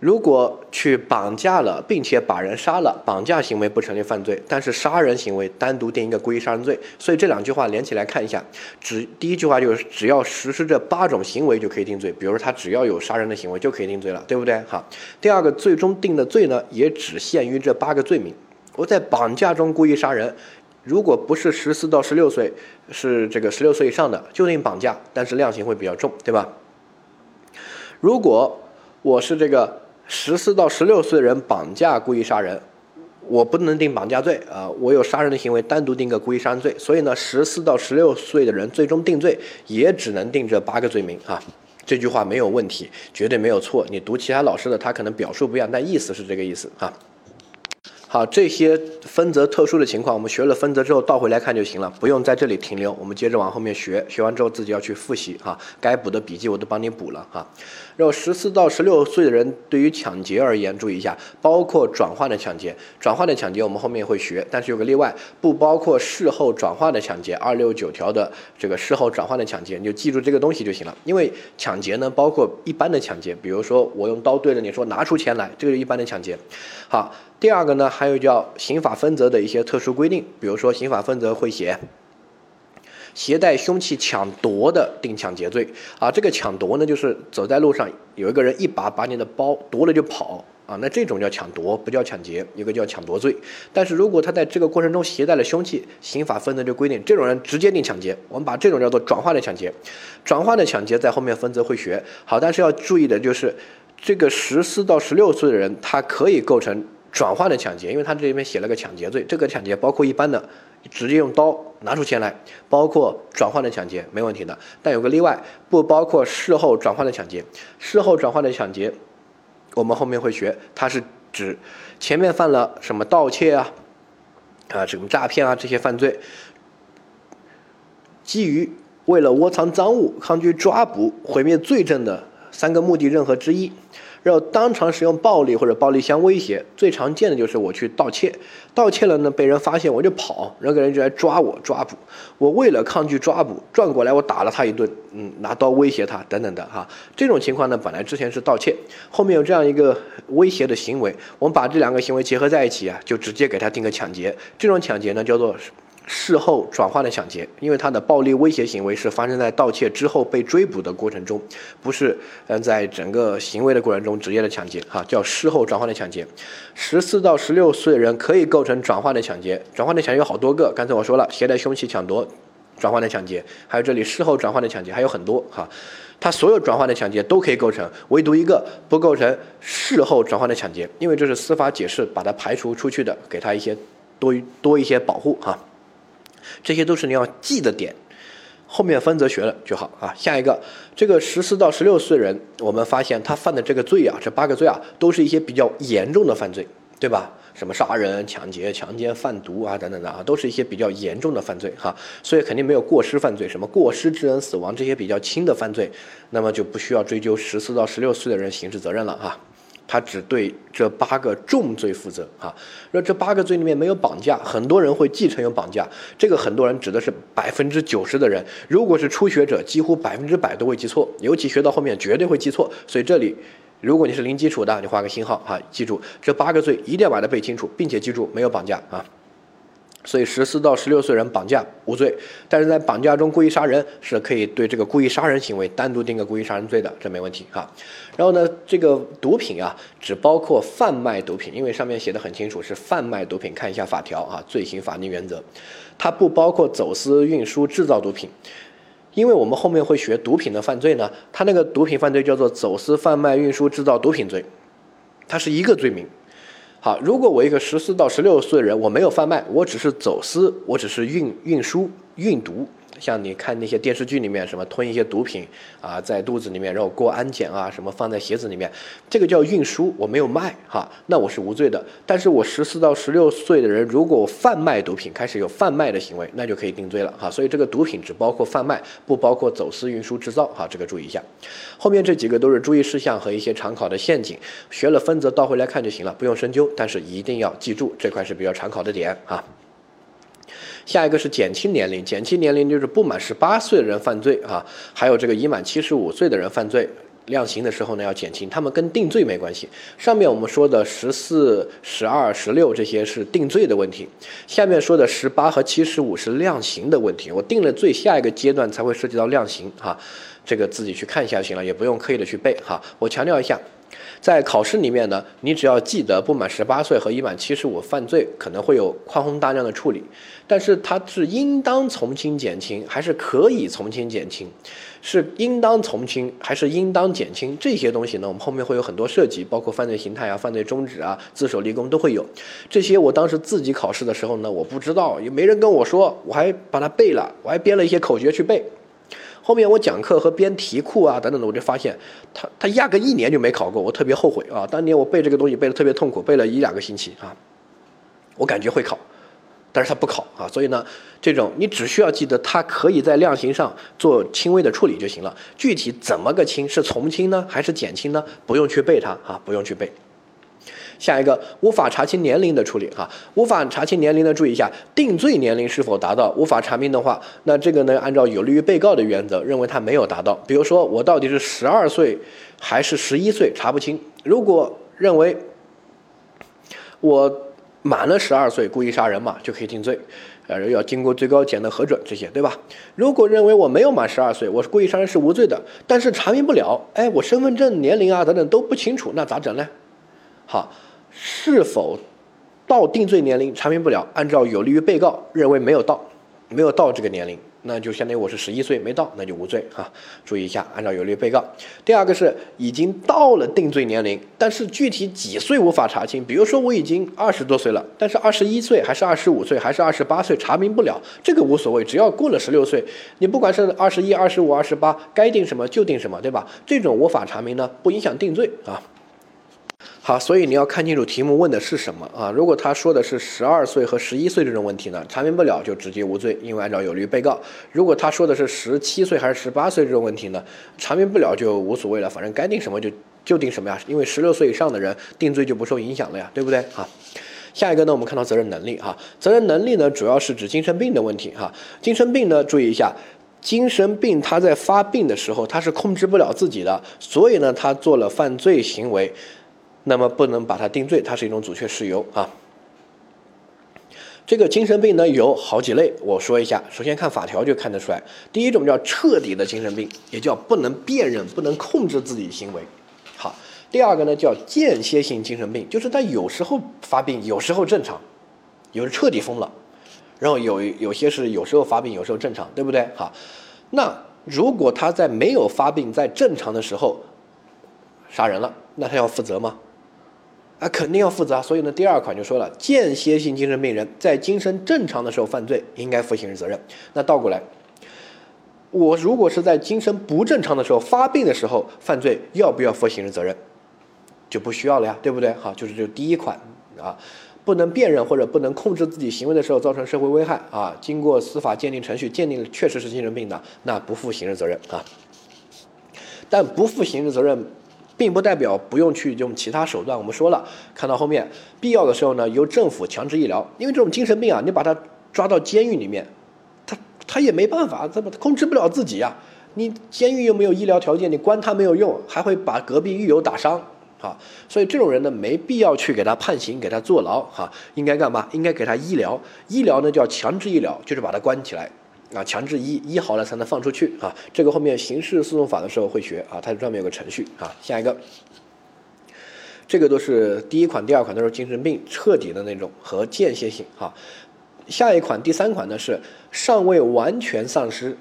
如果去绑架了，并且把人杀了，绑架行为不成立犯罪，但是杀人行为单独定一个故意杀人罪。所以这两句话连起来看一下，只第一句话就是只要实施这八种行为就可以定罪，比如说他只要有杀人的行为就可以定罪了，对不对？好，第二个最终定的罪呢，也只限于这八个罪名。我在绑架中故意杀人，如果不是十四到十六岁，是这个十六岁以上的，就定绑架，但是量刑会比较重，对吧？如果我是这个。十四到十六岁人绑架故意杀人，我不能定绑架罪啊，我有杀人的行为，单独定个故意杀人罪。所以呢，十四到十六岁的人最终定罪也只能定这八个罪名啊。这句话没有问题，绝对没有错。你读其他老师的，他可能表述不一样，但意思是这个意思啊。好，这些分则特殊的情况，我们学了分则之后倒回来看就行了，不用在这里停留。我们接着往后面学，学完之后自己要去复习哈，该补的笔记我都帮你补了哈。然后十四到十六岁的人对于抢劫而言，注意一下，包括转换的抢劫，转换的抢劫我们后面会学，但是有个例外，不包括事后转换的抢劫。二六九条的这个事后转换的抢劫，你就记住这个东西就行了。因为抢劫呢，包括一般的抢劫，比如说我用刀对着你说拿出钱来，这个是一般的抢劫。好。第二个呢，还有叫刑法分则的一些特殊规定，比如说刑法分则会写，携带凶器抢夺的定抢劫罪啊。这个抢夺呢，就是走在路上有一个人一把把你的包夺了就跑啊，那这种叫抢夺，不叫抢劫，一个叫抢夺罪。但是如果他在这个过程中携带了凶器，刑法分则就规定这种人直接定抢劫。我们把这种叫做转化的抢劫，转化的抢劫在后面分则会学。好，但是要注意的就是，这个十四到十六岁的人，他可以构成。转化的抢劫，因为他这里面写了个抢劫罪，这个抢劫包括一般的直接用刀拿出钱来，包括转换的抢劫没问题的，但有个例外，不包括事后转换的抢劫。事后转换的抢劫，我们后面会学，它是指前面犯了什么盗窃啊，啊什么诈骗啊这些犯罪，基于为了窝藏赃物、抗拒抓捕、毁灭罪证的三个目的任何之一。然后当场使用暴力或者暴力相威胁，最常见的就是我去盗窃，盗窃了呢被人发现我就跑，然后个人就来抓我抓捕，我为了抗拒抓捕，转过来我打了他一顿，嗯，拿刀威胁他等等的哈，这种情况呢本来之前是盗窃，后面有这样一个威胁的行为，我们把这两个行为结合在一起啊，就直接给他定个抢劫，这种抢劫呢叫做。事后转换的抢劫，因为他的暴力威胁行为是发生在盗窃之后被追捕的过程中，不是嗯在整个行为的过程中直接的抢劫，哈，叫事后转换的抢劫。十四到十六岁人可以构成转换的抢劫，转换的抢劫有好多个，刚才我说了，携带凶器抢夺，转换的抢劫，还有这里事后转换的抢劫还有很多，哈，他所有转换的抢劫都可以构成，唯独一个不构成事后转换的抢劫，因为这是司法解释把它排除出去的，给他一些多多一些保护，哈。这些都是你要记的点，后面分则学了就好啊。下一个，这个十四到十六岁人，我们发现他犯的这个罪啊，这八个罪啊，都是一些比较严重的犯罪，对吧？什么杀人、抢劫、强奸、贩毒啊，等等的啊，都是一些比较严重的犯罪哈。所以肯定没有过失犯罪，什么过失致人死亡这些比较轻的犯罪，那么就不需要追究十四到十六岁的人刑事责任了哈。他只对这八个重罪负责啊。那这八个罪里面没有绑架，很多人会继承有绑架，这个很多人指的是百分之九十的人。如果是初学者，几乎百分之百都会记错，尤其学到后面绝对会记错。所以这里，如果你是零基础的，你画个星号啊，记住这八个罪一定要把它背清楚，并且记住没有绑架啊。所以十四到十六岁人绑架无罪，但是在绑架中故意杀人是可以对这个故意杀人行为单独定个故意杀人罪的，这没问题哈。然后呢，这个毒品啊，只包括贩卖毒品，因为上面写的很清楚是贩卖毒品，看一下法条啊，罪行法定原则，它不包括走私、运输、制造毒品，因为我们后面会学毒品的犯罪呢，它那个毒品犯罪叫做走私、贩卖、运输、制造毒品罪，它是一个罪名。好，如果我一个十四到十六岁的人，我没有贩卖，我只是走私，我只是运运输运毒。像你看那些电视剧里面，什么吞一些毒品啊，在肚子里面，然后过安检啊，什么放在鞋子里面，这个叫运输，我没有卖哈，那我是无罪的。但是我十四到十六岁的人，如果贩卖毒品，开始有贩卖的行为，那就可以定罪了哈。所以这个毒品只包括贩卖，不包括走私、运输、制造哈，这个注意一下。后面这几个都是注意事项和一些常考的陷阱，学了分则倒回来看就行了，不用深究，但是一定要记住这块是比较常考的点啊。下一个是减轻年龄，减轻年龄就是不满十八岁的人犯罪啊，还有这个已满七十五岁的人犯罪，量刑的时候呢要减轻，他们跟定罪没关系。上面我们说的十四、十二、十六这些是定罪的问题，下面说的十八和七十五是量刑的问题。我定了罪，下一个阶段才会涉及到量刑哈，这个自己去看一下就行了，也不用刻意的去背哈。我强调一下。在考试里面呢，你只要记得不满十八岁和已满七十五犯罪可能会有宽宏大量的处理，但是它是应当从轻减轻，还是可以从轻减轻？是应当从轻还是应当减轻？这些东西呢，我们后面会有很多涉及，包括犯罪形态啊、犯罪中止啊、自首立功都会有。这些我当时自己考试的时候呢，我不知道，也没人跟我说，我还把它背了，我还编了一些口诀去背。后面我讲课和编题库啊等等的，我就发现他他压根一年就没考过，我特别后悔啊！当年我背这个东西背的特别痛苦，背了一两个星期啊，我感觉会考，但是他不考啊，所以呢，这种你只需要记得他可以在量刑上做轻微的处理就行了，具体怎么个轻，是从轻呢还是减轻呢？不用去背它啊，不用去背。下一个无法查清年龄的处理哈，无法查清年龄的注意一下，定罪年龄是否达到？无法查明的话，那这个呢，按照有利于被告的原则，认为他没有达到。比如说我到底是十二岁还是十一岁，查不清。如果认为我满了十二岁，故意杀人嘛，就可以定罪，呃，要经过最高检的核准，这些对吧？如果认为我没有满十二岁，我是故意杀人是无罪的，但是查明不了，哎，我身份证年龄啊等等都不清楚，那咋整呢？好。是否到定罪年龄查明不了？按照有利于被告认为没有到，没有到这个年龄，那就相当于我是十一岁没到，那就无罪哈。注意一下，按照有利于被告。第二个是已经到了定罪年龄，但是具体几岁无法查清。比如说我已经二十多岁了，但是二十一岁还是二十五岁还是二十八岁查明不了，这个无所谓，只要过了十六岁，你不管是二十一、二十五、二十八，该定什么就定什么，对吧？这种无法查明呢，不影响定罪啊。好，所以你要看清楚题目问的是什么啊？如果他说的是十二岁和十一岁这种问题呢，查明不了就直接无罪，因为按照有利于被告。如果他说的是十七岁还是十八岁这种问题呢，查明不了就无所谓了，反正该定什么就就定什么呀，因为十六岁以上的人定罪就不受影响了呀，对不对啊？下一个呢，我们看到责任能力哈，责任能力呢主要是指精神病的问题哈，精神病呢注意一下，精神病他在发病的时候他是控制不了自己的，所以呢他做了犯罪行为。那么不能把它定罪，它是一种阻却事由啊。这个精神病呢有好几类，我说一下。首先看法条就看得出来，第一种叫彻底的精神病，也叫不能辨认、不能控制自己行为。好，第二个呢叫间歇性精神病，就是他有时候发病，有时候正常，有时彻底疯了，然后有有些是有时候发病，有时候正常，对不对？好，那如果他在没有发病、在正常的时候杀人了，那他要负责吗？啊，肯定要负责啊。所以呢，第二款就说了，间歇性精神病人在精神正常的时候犯罪，应该负刑事责任。那倒过来，我如果是在精神不正常的时候发病的时候犯罪，要不要负刑事责任？就不需要了呀，对不对？好，就是这第一款啊，不能辨认或者不能控制自己行为的时候造成社会危害啊，经过司法鉴定程序鉴定确实是精神病的，那不负刑事责任啊。但不负刑事责任。并不代表不用去用其他手段。我们说了，看到后面，必要的时候呢，由政府强制医疗，因为这种精神病啊，你把他抓到监狱里面，他他也没办法，他控制不了自己呀。你监狱又没有医疗条件，你关他没有用，还会把隔壁狱友打伤。啊，所以这种人呢，没必要去给他判刑，给他坐牢，哈，应该干嘛？应该给他医疗，医疗呢叫强制医疗，就是把他关起来，啊，强制医医好了才能放出去，啊，这个后面刑事诉讼法的时候会学，啊，它专门有个程序，啊，下一个，这个都是第一款、第二款都是精神病彻底的那种和间歇性，啊，下一款第三款呢是尚未完全丧失。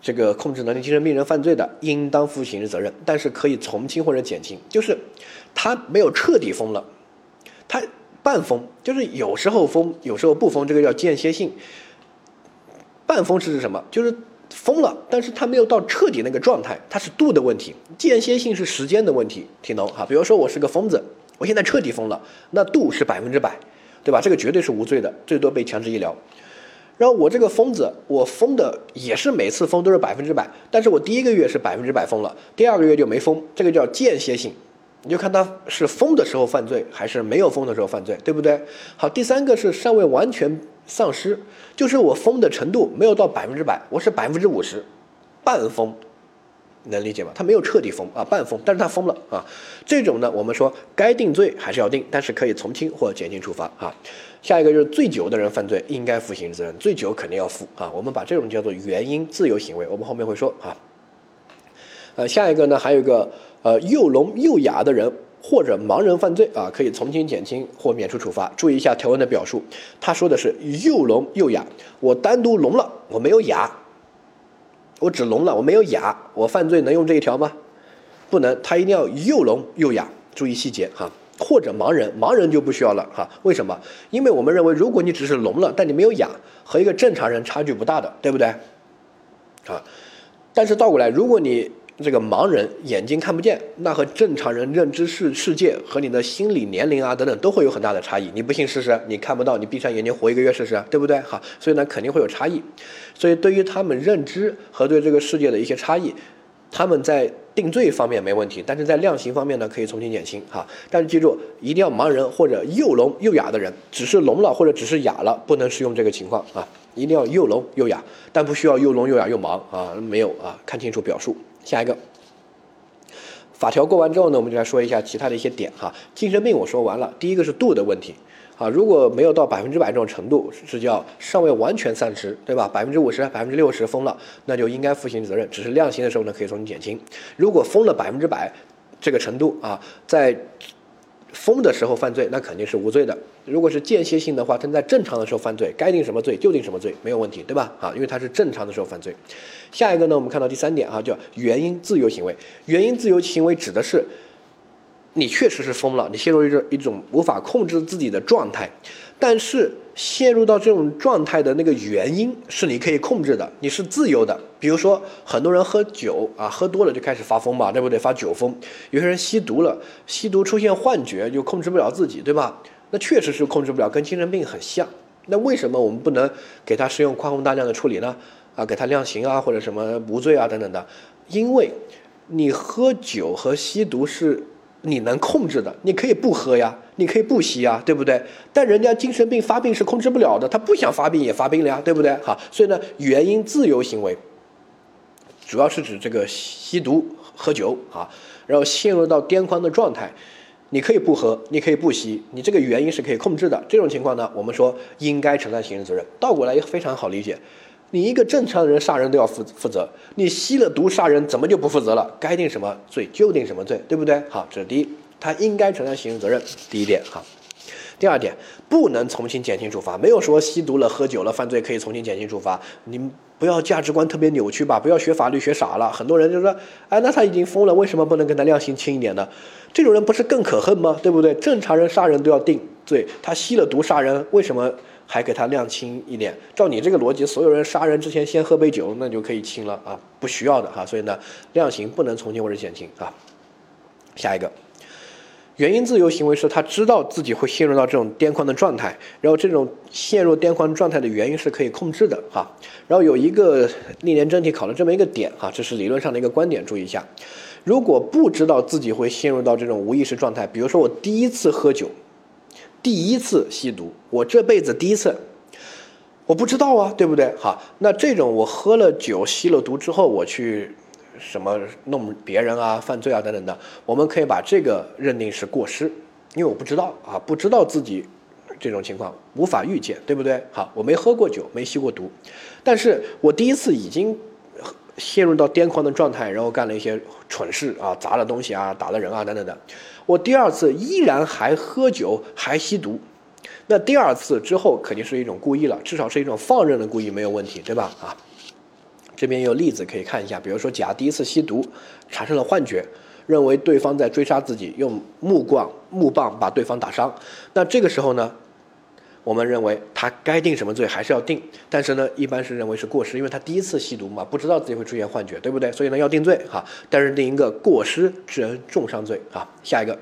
这个控制能力精神病人犯罪的，应当负刑事责任，但是可以从轻或者减轻，就是他没有彻底疯了，他半疯，就是有时候疯，有时候不疯，这个叫间歇性。半疯是指什么？就是疯了，但是他没有到彻底那个状态，它是度的问题。间歇性是时间的问题，听懂哈？比如说我是个疯子，我现在彻底疯了，那度是百分之百，对吧？这个绝对是无罪的，最多被强制医疗。然后我这个疯子，我疯的也是每次疯都是百分之百，但是我第一个月是百分之百疯了，第二个月就没疯，这个叫间歇性，你就看他是疯的时候犯罪还是没有疯的时候犯罪，对不对？好，第三个是尚未完全丧失，就是我疯的程度没有到百分之百，我是百分之五十，半疯。能理解吗？他没有彻底疯啊，半疯，但是他疯了啊。这种呢，我们说该定罪还是要定，但是可以从轻或减轻处罚啊。下一个就是醉酒的人犯罪应该负刑事责任，醉酒肯定要负啊。我们把这种叫做原因自由行为，我们后面会说啊。呃，下一个呢，还有一个呃又聋又哑的人或者盲人犯罪啊，可以从轻减轻或免除处罚。注意一下条文的表述，他说的是又聋又哑，我单独聋了，我没有哑。我只聋了，我没有哑，我犯罪能用这一条吗？不能，他一定要又聋又哑，注意细节哈。或者盲人，盲人就不需要了哈。为什么？因为我们认为，如果你只是聋了，但你没有哑，和一个正常人差距不大的，对不对？啊，但是倒过来，如果你这个盲人眼睛看不见，那和正常人认知世世界和你的心理年龄啊等等都会有很大的差异。你不信试试？你看不到，你闭上眼睛活一个月试试，对不对？哈，所以呢肯定会有差异。所以对于他们认知和对这个世界的一些差异，他们在定罪方面没问题，但是在量刑方面呢可以从轻减轻哈。但是记住，一定要盲人或者又聋又哑的人，只是聋了或者只是哑了，不能适用这个情况啊。一定要又聋又哑，但不需要又聋又哑又盲啊，没有啊，看清楚表述。下一个，法条过完之后呢，我们就来说一下其他的一些点哈。精神病我说完了，第一个是度的问题啊，如果没有到百分之百这种程度，是叫尚未完全丧失，对吧？百分之五十、百分之六十疯了，那就应该负刑事责任，只是量刑的时候呢，可以从轻减轻。如果疯了百分之百这个程度啊，在疯的时候犯罪，那肯定是无罪的。如果是间歇性的话，他在正常的时候犯罪，该定什么罪就定什么罪，没有问题，对吧？啊，因为他是正常的时候犯罪。下一个呢，我们看到第三点啊，叫原因自由行为。原因自由行为指的是你确实是疯了，你陷入一种一种无法控制自己的状态，但是。陷入到这种状态的那个原因是你可以控制的，你是自由的。比如说，很多人喝酒啊，喝多了就开始发疯嘛，对不对？发酒疯。有些人吸毒了，吸毒出现幻觉就控制不了自己，对吧？那确实是控制不了，跟精神病很像。那为什么我们不能给他适用宽宏大量的处理呢？啊，给他量刑啊，或者什么无罪啊等等的？因为你喝酒和吸毒是。你能控制的，你可以不喝呀，你可以不吸呀，对不对？但人家精神病发病是控制不了的，他不想发病也发病了呀，对不对？好，所以呢，原因自由行为，主要是指这个吸毒、喝酒啊，然后陷入到癫狂的状态，你可以不喝，你可以不吸，你这个原因是可以控制的。这种情况呢，我们说应该承担刑事责任。倒过来也非常好理解。你一个正常人杀人都要负负责，你吸了毒杀人怎么就不负责了？该定什么罪就定什么罪，对不对？好，这是第一，他应该承担刑事责任。第一点，哈。第二点，不能从轻减轻处罚，没有说吸毒了、喝酒了犯罪可以从轻减轻处罚。你不要价值观特别扭曲吧，不要学法律学傻了。很多人就说，哎，那他已经疯了，为什么不能跟他量刑轻一点呢？这种人不是更可恨吗？对不对？正常人杀人都要定罪，他吸了毒杀人，为什么？还给他量轻一点，照你这个逻辑，所有人杀人之前先喝杯酒，那就可以轻了啊？不需要的哈，所以呢，量刑不能从轻或者减轻啊。下一个，原因自由行为是他知道自己会陷入到这种癫狂的状态，然后这种陷入癫狂状态的原因是可以控制的哈。然后有一个历年真题考了这么一个点哈，这是理论上的一个观点，注意一下。如果不知道自己会陷入到这种无意识状态，比如说我第一次喝酒，第一次吸毒，我这辈子第一次，我不知道啊，对不对？好，那这种我喝了酒、吸了毒之后，我去什么弄别人啊、犯罪啊等等的，我们可以把这个认定是过失，因为我不知道啊，不知道自己这种情况，无法预见，对不对？好，我没喝过酒，没吸过毒，但是我第一次已经。陷入到癫狂的状态，然后干了一些蠢事啊，砸了东西啊，打了人啊，等等的。我第二次依然还喝酒，还吸毒，那第二次之后肯定是一种故意了，至少是一种放任的故意，没有问题，对吧？啊，这边有例子可以看一下，比如说甲第一次吸毒产生了幻觉，认为对方在追杀自己，用木棍、木棒把对方打伤，那这个时候呢？我们认为他该定什么罪还是要定，但是呢，一般是认为是过失，因为他第一次吸毒嘛，不知道自己会出现幻觉，对不对？所以呢，要定罪哈，但是定一个过失致人重伤罪啊。下一个，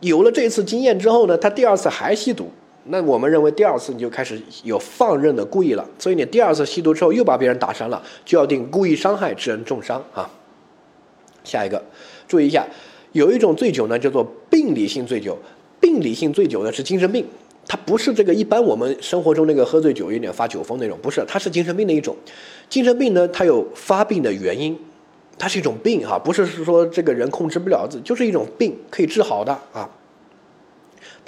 有了这一次经验之后呢，他第二次还吸毒，那我们认为第二次你就开始有放任的故意了，所以你第二次吸毒之后又把别人打伤了，就要定故意伤害致人重伤啊。下一个，注意一下，有一种醉酒呢叫做病理性醉酒，病理性醉酒呢是精神病。它不是这个一般我们生活中那个喝醉酒有点发酒疯那种，不是，它是精神病的一种。精神病呢，它有发病的原因，它是一种病哈，不是说这个人控制不了自，就是一种病，可以治好的啊。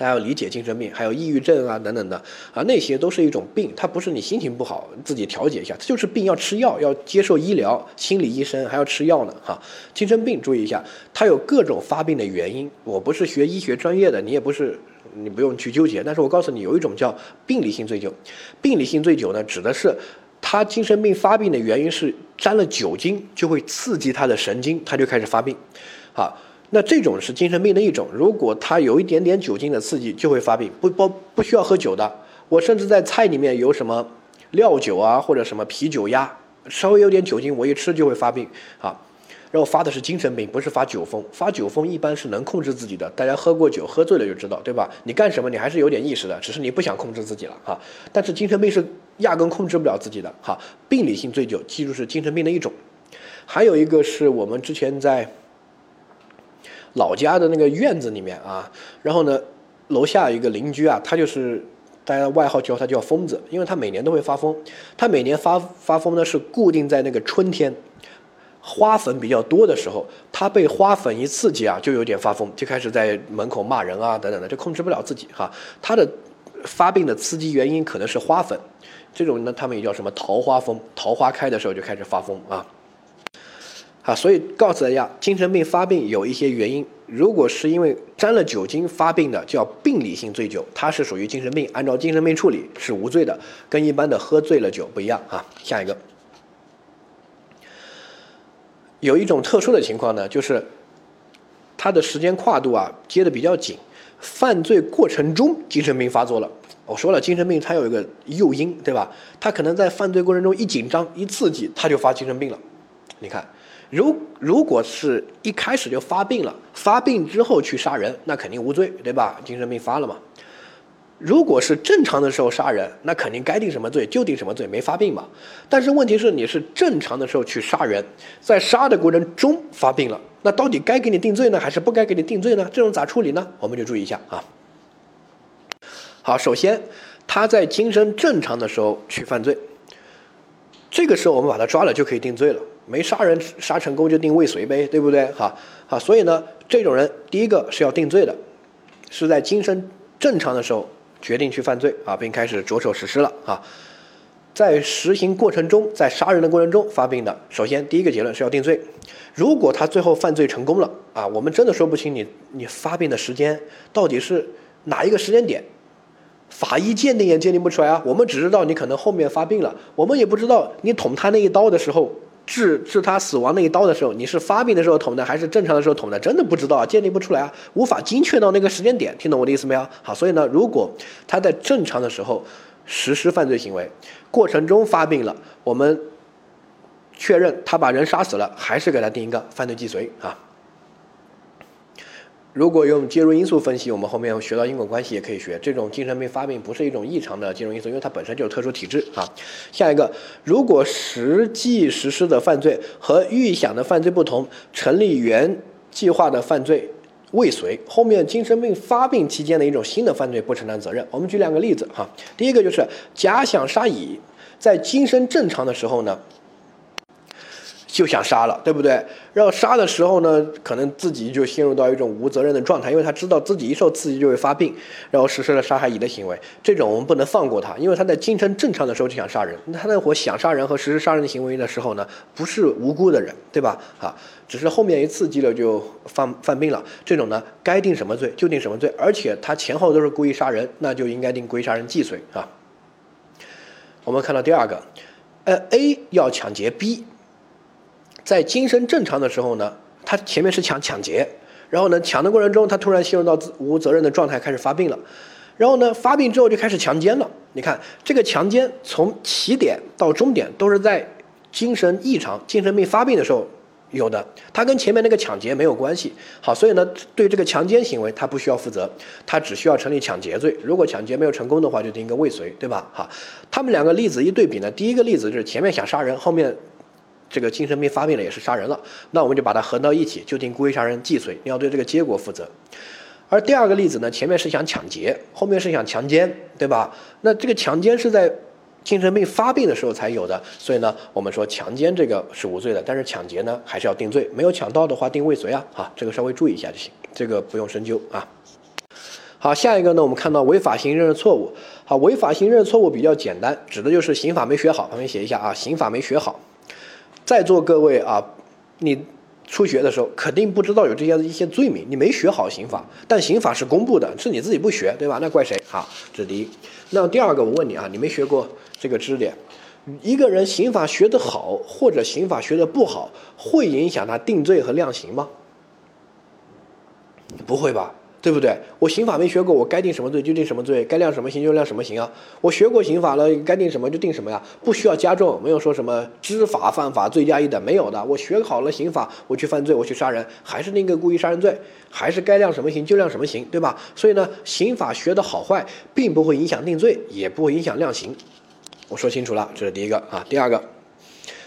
大家要理解精神病，还有抑郁症啊等等的啊，那些都是一种病，它不是你心情不好自己调节一下，它就是病，要吃药，要接受医疗，心理医生还要吃药呢哈。精神病注意一下，它有各种发病的原因。我不是学医学专业的，你也不是。你不用去纠结，但是我告诉你，有一种叫病理性醉酒。病理性醉酒呢，指的是他精神病发病的原因是沾了酒精，就会刺激他的神经，他就开始发病。好，那这种是精神病的一种。如果他有一点点酒精的刺激，就会发病，不不不需要喝酒的。我甚至在菜里面有什么料酒啊，或者什么啤酒鸭，稍微有点酒精，我一吃就会发病。啊。然后发的是精神病，不是发酒疯。发酒疯一般是能控制自己的，大家喝过酒，喝醉了就知道，对吧？你干什么你还是有点意识的，只是你不想控制自己了哈。但是精神病是压根控制不了自己的哈。病理性醉酒，记住是精神病的一种。还有一个是我们之前在老家的那个院子里面啊，然后呢，楼下一个邻居啊，他就是大家外号叫他叫疯子，因为他每年都会发疯。他每年发发疯呢是固定在那个春天。花粉比较多的时候，他被花粉一刺激啊，就有点发疯，就开始在门口骂人啊，等等的，就控制不了自己哈。他的发病的刺激原因可能是花粉，这种呢，他们也叫什么桃花疯，桃花开的时候就开始发疯啊。啊，所以告诉大家，精神病发病有一些原因，如果是因为沾了酒精发病的，叫病理性醉酒，它是属于精神病，按照精神病处理是无罪的，跟一般的喝醉了酒不一样啊。下一个。有一种特殊的情况呢，就是他的时间跨度啊接的比较紧，犯罪过程中精神病发作了。我说了，精神病它有一个诱因，对吧？他可能在犯罪过程中一紧张一刺激，他就发精神病了。你看，如如果是一开始就发病了，发病之后去杀人，那肯定无罪，对吧？精神病发了嘛。如果是正常的时候杀人，那肯定该定什么罪就定什么罪，没发病嘛。但是问题是你是正常的时候去杀人，在杀的过程中发病了，那到底该给你定罪呢，还是不该给你定罪呢？这种咋处理呢？我们就注意一下啊。好，首先他在精神正常的时候去犯罪，这个时候我们把他抓了就可以定罪了。没杀人杀成功就定未遂呗，对不对？好，好，所以呢，这种人第一个是要定罪的，是在精神正常的时候。决定去犯罪啊，并开始着手实施了啊。在实行过程中，在杀人的过程中发病的，首先第一个结论是要定罪。如果他最后犯罪成功了啊，我们真的说不清你你发病的时间到底是哪一个时间点，法医鉴定也鉴定不出来啊。我们只知道你可能后面发病了，我们也不知道你捅他那一刀的时候。致致他死亡那一刀的时候，你是发病的时候捅的，还是正常的时候捅的？真的不知道，鉴定不出来啊，无法精确到那个时间点。听懂我的意思没有？好，所以呢，如果他在正常的时候实施犯罪行为，过程中发病了，我们确认他把人杀死了，还是给他定一个犯罪既遂啊。如果用介入因素分析，我们后面学到因果关系也可以学。这种精神病发病不是一种异常的介入因素，因为它本身就是特殊体质啊。下一个，如果实际实施的犯罪和预想的犯罪不同，成立原计划的犯罪未遂，后面精神病发病期间的一种新的犯罪不承担责任。我们举两个例子哈。第一个就是假想杀乙，在精神正常的时候呢。就想杀了，对不对？然后杀的时候呢，可能自己就陷入到一种无责任的状态，因为他知道自己一受刺激就会发病，然后实施了杀害乙的行为。这种我们不能放过他，因为他在精神正常的时候就想杀人。他那会想杀人和实施杀人的行为的时候呢，不是无辜的人，对吧？啊，只是后面一刺激了就犯犯病了。这种呢，该定什么罪就定什么罪，而且他前后都是故意杀人，那就应该定故意杀人既遂啊。我们看到第二个，呃，A 要抢劫 B。在精神正常的时候呢，他前面是抢抢劫，然后呢，抢的过程中他突然陷入到无责任的状态，开始发病了，然后呢，发病之后就开始强奸了。你看这个强奸从起点到终点都是在精神异常、精神病发病的时候有的，他跟前面那个抢劫没有关系。好，所以呢，对这个强奸行为他不需要负责，他只需要成立抢劫罪。如果抢劫没有成功的话，就定一个未遂，对吧？好，他们两个例子一对比呢，第一个例子就是前面想杀人，后面。这个精神病发病了也是杀人了，那我们就把它合到一起，就定故意杀人既遂，你要对这个结果负责。而第二个例子呢，前面是想抢劫，后面是想强奸，对吧？那这个强奸是在精神病发病的时候才有的，所以呢，我们说强奸这个是无罪的，但是抢劫呢还是要定罪，没有抢到的话定未遂啊，啊，这个稍微注意一下就行，这个不用深究啊。好，下一个呢，我们看到违法行认认错误。好，违法行认错误比较简单，指的就是刑法没学好，旁边写一下啊，刑法没学好。在座各位啊，你初学的时候肯定不知道有这些一些罪名，你没学好刑法，但刑法是公布的，是你自己不学，对吧？那怪谁？好，这是第一。那第二个，我问你啊，你没学过这个知识点，一个人刑法学得好或者刑法学得不好，会影响他定罪和量刑吗？不会吧？对不对？我刑法没学过，我该定什么罪就定什么罪，该量什么刑就量什么刑啊。我学过刑法了，该定什么就定什么呀，不需要加重，没有说什么知法犯法罪加一等，没有的。我学好了刑法，我去犯罪，我去杀人，还是那个故意杀人罪，还是该量什么刑就量什么刑，对吧？所以呢，刑法学的好坏，并不会影响定罪，也不会影响量刑。我说清楚了，这是第一个啊。第二个，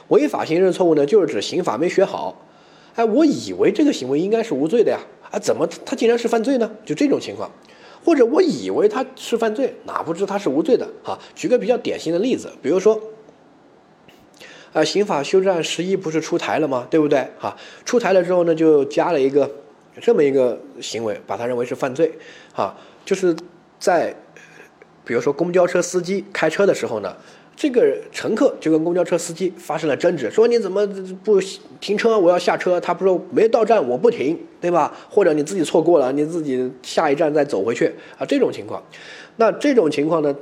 违法行政错误呢，就是指刑法没学好。哎，我以为这个行为应该是无罪的呀。啊，怎么他竟然是犯罪呢？就这种情况，或者我以为他是犯罪，哪不知他是无罪的啊？举个比较典型的例子，比如说，啊，刑法修正案十一不是出台了吗？对不对？哈，出台了之后呢，就加了一个这么一个行为，把他认为是犯罪，啊，就是在比如说公交车司机开车的时候呢。这个乘客就跟公交车司机发生了争执，说你怎么不停车？我要下车。他不说没到站，我不停，对吧？或者你自己错过了，你自己下一站再走回去啊？这种情况，那这种情况呢，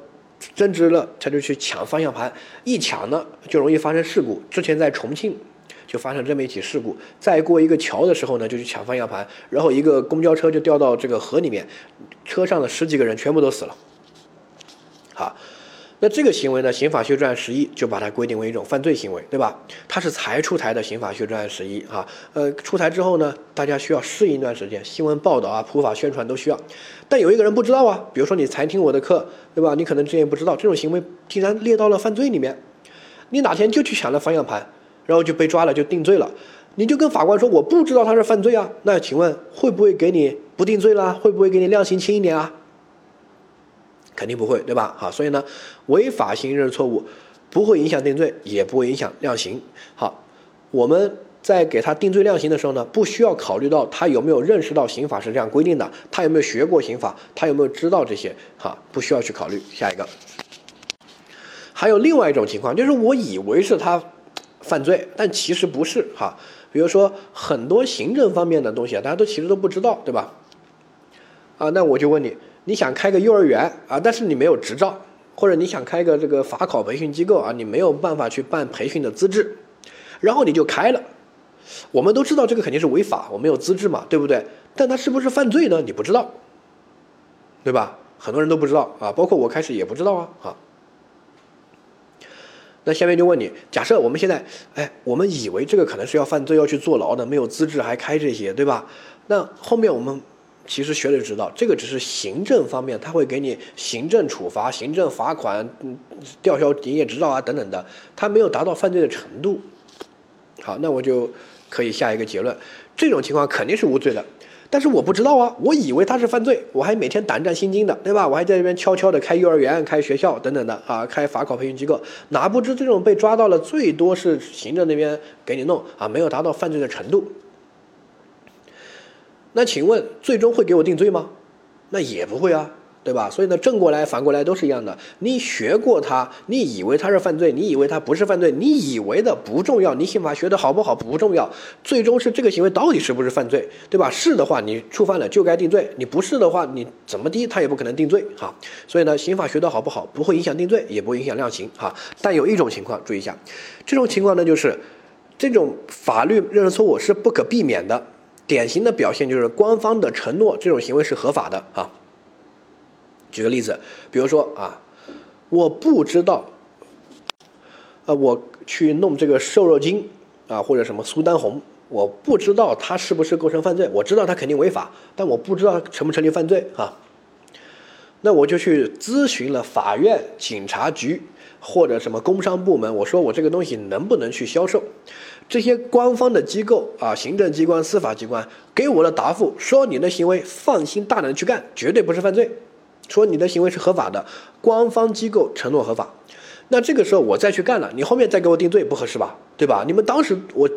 争执了，他就去抢方向盘，一抢呢就容易发生事故。之前在重庆就发生这么一起事故，在过一个桥的时候呢，就去抢方向盘，然后一个公交车就掉到这个河里面，车上的十几个人全部都死了。好。那这个行为呢？刑法修正案十一就把它规定为一种犯罪行为，对吧？它是才出台的刑法修正案十一啊，呃，出台之后呢，大家需要适应一段时间，新闻报道啊、普法宣传都需要。但有一个人不知道啊，比如说你才听我的课，对吧？你可能之前不知道这种行为竟然列到了犯罪里面，你哪天就去抢了方向盘，然后就被抓了，就定罪了，你就跟法官说我不知道他是犯罪啊，那请问会不会给你不定罪了？会不会给你量刑轻一点啊？肯定不会，对吧？好，所以呢，违法行认错误不会影响定罪，也不会影响量刑。好，我们在给他定罪量刑的时候呢，不需要考虑到他有没有认识到刑法是这样规定的，他有没有学过刑法，他有没有知道这些，哈，不需要去考虑。下一个，还有另外一种情况，就是我以为是他犯罪，但其实不是，哈。比如说很多行政方面的东西啊，大家都其实都不知道，对吧？啊，那我就问你。你想开个幼儿园啊，但是你没有执照，或者你想开个这个法考培训机构啊，你没有办法去办培训的资质，然后你就开了。我们都知道这个肯定是违法，我没有资质嘛，对不对？但他是不是犯罪呢？你不知道，对吧？很多人都不知道啊，包括我开始也不知道啊。啊，那下面就问你，假设我们现在，哎，我们以为这个可能是要犯罪要去坐牢的，没有资质还开这些，对吧？那后面我们。其实学的知道，这个只是行政方面，他会给你行政处罚、行政罚款、嗯，吊销营业执照啊等等的，他没有达到犯罪的程度。好，那我就可以下一个结论，这种情况肯定是无罪的。但是我不知道啊，我以为他是犯罪，我还每天胆战心惊的，对吧？我还在这边悄悄的开幼儿园、开学校等等的啊，开法考培训机构，哪不知这种被抓到了，最多是行政那边给你弄啊，没有达到犯罪的程度。那请问，最终会给我定罪吗？那也不会啊。对吧？所以呢，正过来反过来都是一样的。你学过它，你以为它是犯罪，你以为它不是犯罪，你以为的不重要。你刑法学的好不好不重要，最终是这个行为到底是不是犯罪，对吧？是的话，你触犯了就该定罪；你不是的话，你怎么低他也不可能定罪哈。所以呢，刑法学的好不好不会影响定罪，也不会影响量刑哈。但有一种情况注意一下，这种情况呢，就是这种法律认识错误是不可避免的。典型的表现就是官方的承诺这种行为是合法的啊。举个例子，比如说啊，我不知道，呃，我去弄这个瘦肉精啊，或者什么苏丹红，我不知道它是不是构成犯罪，我知道它肯定违法，但我不知道成不成立犯罪啊。那我就去咨询了法院、警察局或者什么工商部门，我说我这个东西能不能去销售？这些官方的机构啊，行政机关、司法机关给我的答复说，你的行为放心大胆的去干，绝对不是犯罪。说你的行为是合法的，官方机构承诺合法，那这个时候我再去干了，你后面再给我定罪不合适吧？对吧？你们当时我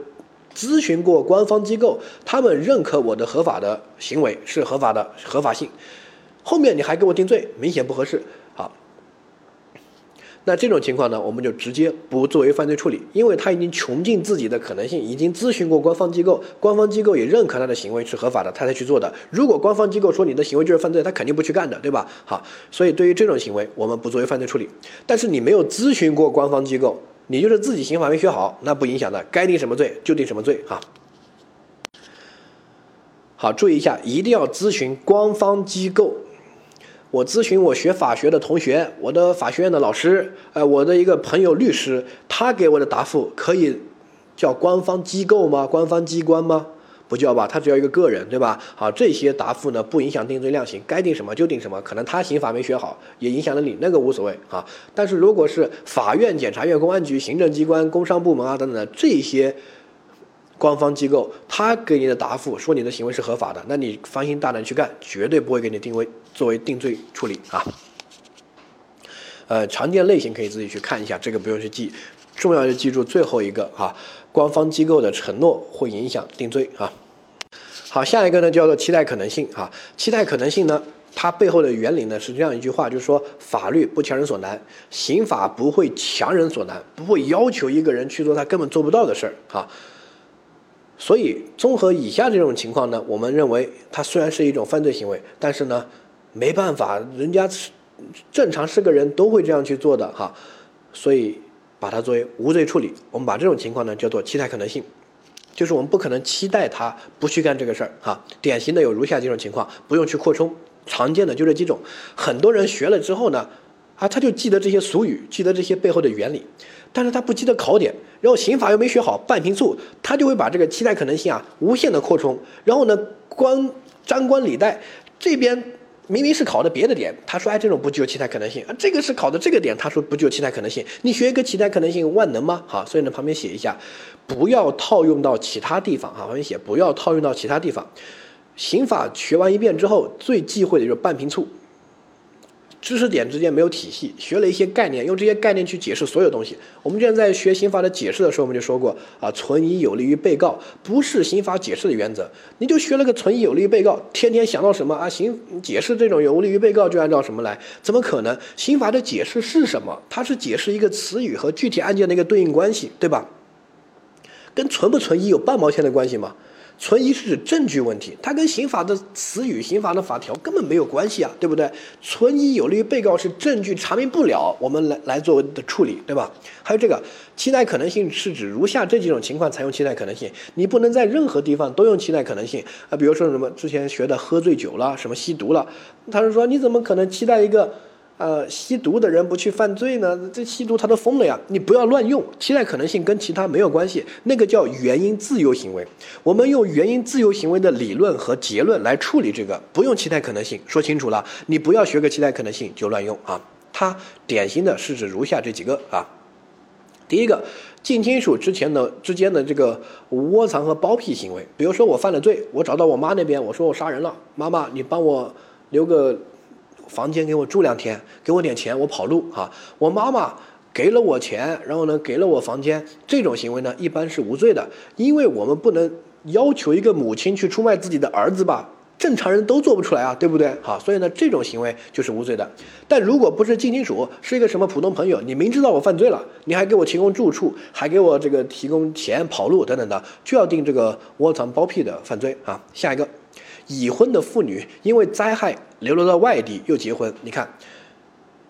咨询过官方机构，他们认可我的合法的行为是合法的合法性，后面你还给我定罪，明显不合适。那这种情况呢，我们就直接不作为犯罪处理，因为他已经穷尽自己的可能性，已经咨询过官方机构，官方机构也认可他的行为是合法的，他才去做的。如果官方机构说你的行为就是犯罪，他肯定不去干的，对吧？好，所以对于这种行为，我们不作为犯罪处理。但是你没有咨询过官方机构，你就是自己刑法没学好，那不影响的，该定什么罪就定什么罪哈。好，注意一下，一定要咨询官方机构。我咨询我学法学的同学，我的法学院的老师，呃，我的一个朋友律师，他给我的答复可以叫官方机构吗？官方机关吗？不叫吧，他只要一个个人，对吧？好，这些答复呢不影响定罪量刑，该定什么就定什么。可能他刑法没学好，也影响了你，那个无所谓啊。但是如果是法院、检察院、公安局、行政机关、工商部门啊等等的这些。官方机构他给你的答复说你的行为是合法的，那你放心大胆去干，绝对不会给你定位作为定罪处理啊。呃，常见类型可以自己去看一下，这个不用去记，重要就记住最后一个啊，官方机构的承诺会影响定罪啊。好，下一个呢叫做期待可能性啊，期待可能性呢，它背后的原理呢是这样一句话，就是说法律不强人所难，刑法不会强人所难，不会要求一个人去做他根本做不到的事儿啊。所以，综合以下这种情况呢，我们认为它虽然是一种犯罪行为，但是呢，没办法，人家是正常是个人都会这样去做的哈，所以把它作为无罪处理。我们把这种情况呢叫做期待可能性，就是我们不可能期待他不去干这个事儿哈。典型的有如下几种情况，不用去扩充，常见的就这几种。很多人学了之后呢，啊，他就记得这些俗语，记得这些背后的原理。但是他不记得考点，然后刑法又没学好，半瓶醋，他就会把这个期待可能性啊无限的扩充。然后呢，官张冠李戴，这边明明是考的别的点，他说哎这种不具有期待可能性啊，这个是考的这个点，他说不具有期待可能性。你学一个期待可能性万能吗？好，所以呢旁边写一下，不要套用到其他地方啊，旁边写不要套用到其他地方。刑法学完一遍之后，最忌讳的就是半瓶醋。知识点之间没有体系，学了一些概念，用这些概念去解释所有东西。我们之前在学刑法的解释的时候，我们就说过啊，存疑有利于被告，不是刑法解释的原则。你就学了个存疑有利于被告，天天想到什么啊？刑解释这种有利于被告就按照什么来？怎么可能？刑法的解释是什么？它是解释一个词语和具体案件的一个对应关系，对吧？跟存不存疑有半毛钱的关系吗？存疑是指证据问题，它跟刑法的词语、刑法的法条根本没有关系啊，对不对？存疑有利于被告是证据查明不了，我们来来作为的处理，对吧？还有这个期待可能性是指如下这几种情况采用期待可能性，你不能在任何地方都用期待可能性啊。比如说什么之前学的喝醉酒了，什么吸毒了，他是说你怎么可能期待一个呃，吸毒的人不去犯罪呢？这吸毒他都疯了呀！你不要乱用，期待可能性跟其他没有关系，那个叫原因自由行为。我们用原因自由行为的理论和结论来处理这个，不用期待可能性。说清楚了，你不要学个期待可能性就乱用啊！它典型的是指如下这几个啊。第一个，近亲属之前的之间的这个窝藏和包庇行为，比如说我犯了罪，我找到我妈那边，我说我杀人了，妈妈你帮我留个。房间给我住两天，给我点钱，我跑路啊！我妈妈给了我钱，然后呢，给了我房间，这种行为呢，一般是无罪的，因为我们不能要求一个母亲去出卖自己的儿子吧？正常人都做不出来啊，对不对？好，所以呢，这种行为就是无罪的。但如果不是近亲属，是一个什么普通朋友，你明知道我犯罪了，你还给我提供住处，还给我这个提供钱跑路等等的，就要定这个窝藏包庇的犯罪啊。下一个。已婚的妇女因为灾害流落到外地又结婚，你看，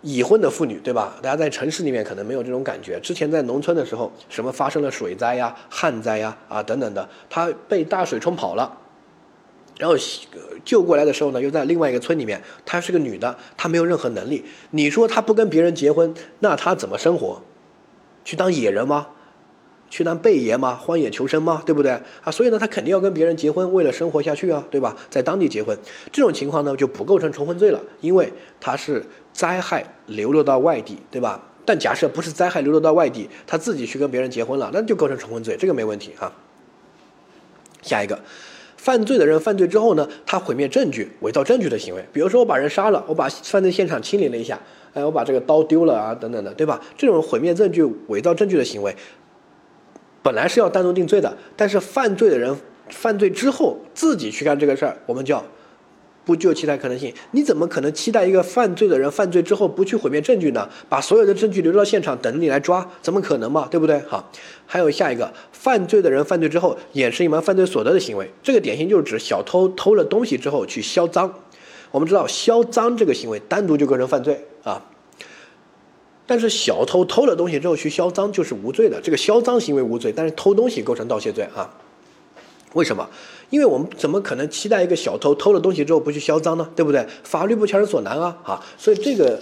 已婚的妇女对吧？大家在城市里面可能没有这种感觉。之前在农村的时候，什么发生了水灾呀、旱灾呀啊等等的，她被大水冲跑了，然后救过来的时候呢，又在另外一个村里面，她是个女的，她没有任何能力。你说她不跟别人结婚，那她怎么生活？去当野人吗？去当贝爷吗？荒野求生吗？对不对啊？所以呢，他肯定要跟别人结婚，为了生活下去啊，对吧？在当地结婚，这种情况呢就不构成重婚罪了，因为他是灾害流落到外地，对吧？但假设不是灾害流落到外地，他自己去跟别人结婚了，那就构成重婚罪，这个没问题啊。下一个，犯罪的人犯罪之后呢，他毁灭证据、伪造证据的行为，比如说我把人杀了，我把犯罪现场清理了一下，哎，我把这个刀丢了啊，等等的，对吧？这种毁灭证据、伪造证据的行为。本来是要单独定罪的，但是犯罪的人犯罪之后自己去干这个事儿，我们叫不具有期待可能性。你怎么可能期待一个犯罪的人犯罪之后不去毁灭证据呢？把所有的证据留到现场等你来抓，怎么可能嘛？对不对？好，还有下一个，犯罪的人犯罪之后掩饰隐瞒犯罪所得的行为，这个典型就是指小偷偷了东西之后去销赃。我们知道销赃这个行为单独就构成犯罪啊。但是小偷偷了东西之后去销赃就是无罪的，这个销赃行为无罪，但是偷东西构成盗窃罪啊？为什么？因为我们怎么可能期待一个小偷偷了东西之后不去销赃呢？对不对？法律不强人所难啊！啊，所以这个。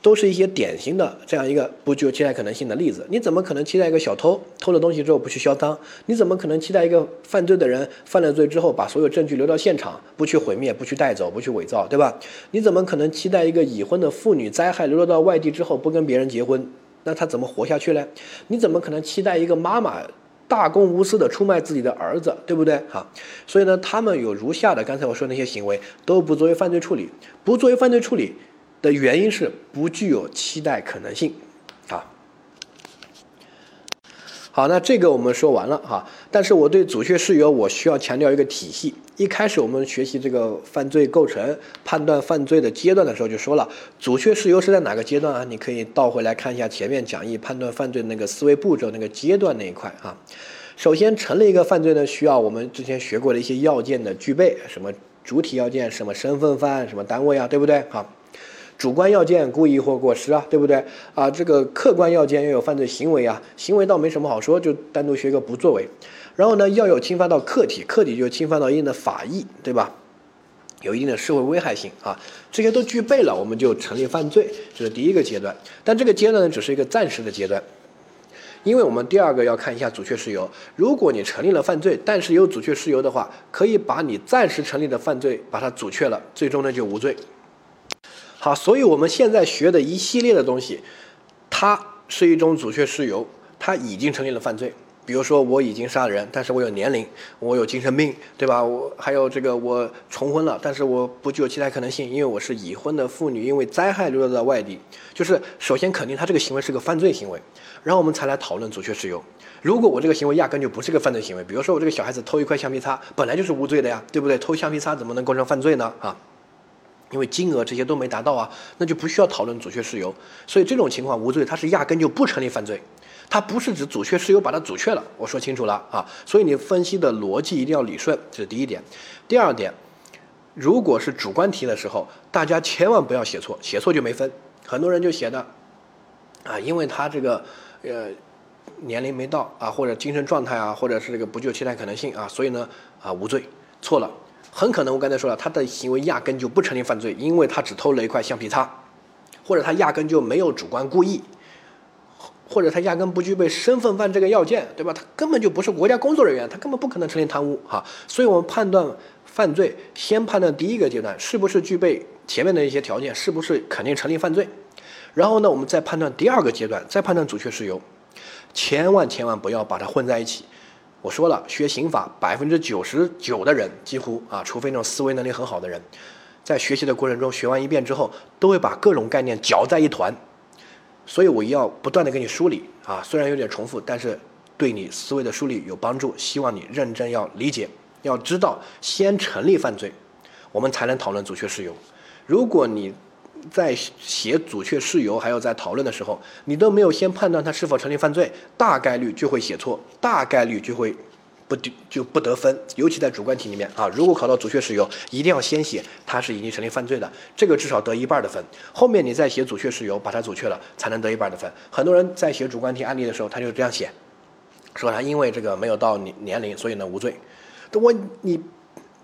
都是一些典型的这样一个不具有期待可能性的例子。你怎么可能期待一个小偷偷了东西之后不去销赃？你怎么可能期待一个犯罪的人犯了罪之后把所有证据留到现场，不去毁灭、不去带走、不去伪造，对吧？你怎么可能期待一个已婚的妇女灾害流落到外地之后不跟别人结婚？那她怎么活下去呢？你怎么可能期待一个妈妈大公无私的出卖自己的儿子，对不对？哈，所以呢，他们有如下的刚才我说那些行为都不作为犯罪处理，不作为犯罪处理。的原因是不具有期待可能性，啊，好，那这个我们说完了哈。但是我对阻却事由，我需要强调一个体系。一开始我们学习这个犯罪构成、判断犯罪的阶段的时候就说了，阻却事由是在哪个阶段啊？你可以倒回来看一下前面讲义判断犯罪那个思维步骤那个阶段那一块啊。首先成立一个犯罪呢，需要我们之前学过的一些要件的具备，什么主体要件，什么身份犯，什么单位啊，对不对？好。主观要件故意或过失啊，对不对啊？这个客观要件要有犯罪行为啊，行为倒没什么好说，就单独学个不作为。然后呢，要有侵犯到客体，客体就侵犯到一定的法益，对吧？有一定的社会危害性啊，这些都具备了，我们就成立犯罪，这是第一个阶段。但这个阶段呢，只是一个暂时的阶段，因为我们第二个要看一下阻却事由。如果你成立了犯罪，但是有阻却事由的话，可以把你暂时成立的犯罪把它阻却了，最终呢就无罪。好，所以我们现在学的一系列的东西，它是一种阻却事由，它已经成立了犯罪。比如说，我已经杀了人，但是我有年龄，我有精神病，对吧？我还有这个，我重婚了，但是我不具有期待可能性，因为我是已婚的妇女，因为灾害流落到外地。就是首先肯定他这个行为是个犯罪行为，然后我们才来讨论阻却事由。如果我这个行为压根就不是个犯罪行为，比如说我这个小孩子偷一块橡皮擦，本来就是无罪的呀，对不对？偷橡皮擦怎么能构成犯罪呢？啊？因为金额这些都没达到啊，那就不需要讨论阻却事由，所以这种情况无罪，它是压根就不成立犯罪，它不是指阻却事由把它阻却了，我说清楚了啊，所以你分析的逻辑一定要理顺，这是第一点。第二点，如果是主观题的时候，大家千万不要写错，写错就没分。很多人就写的啊，因为他这个呃年龄没到啊，或者精神状态啊，或者是这个不具有期待可能性啊，所以呢啊无罪，错了。很可能我刚才说了，他的行为压根就不成立犯罪，因为他只偷了一块橡皮擦，或者他压根就没有主观故意，或者他压根不具备身份犯这个要件，对吧？他根本就不是国家工作人员，他根本不可能成立贪污哈。所以我们判断犯罪，先判断第一个阶段是不是具备前面的一些条件，是不是肯定成立犯罪。然后呢，我们再判断第二个阶段，再判断主却事由，千万千万不要把它混在一起。我说了，学刑法百分之九十九的人，几乎啊，除非那种思维能力很好的人，在学习的过程中学完一遍之后，都会把各种概念搅在一团。所以我要不断的给你梳理啊，虽然有点重复，但是对你思维的梳理有帮助。希望你认真要理解，要知道先成立犯罪，我们才能讨论阻却事由。如果你在写阻却事由，还有在讨论的时候，你都没有先判断他是否成立犯罪，大概率就会写错，大概率就会不就不得分。尤其在主观题里面啊，如果考到阻却事由，一定要先写他是已经成立犯罪的，这个至少得一半的分。后面你再写阻却事由，把它阻却了，才能得一半的分。很多人在写主观题案例的时候，他就这样写，说他因为这个没有到年年龄，所以呢无罪。等我你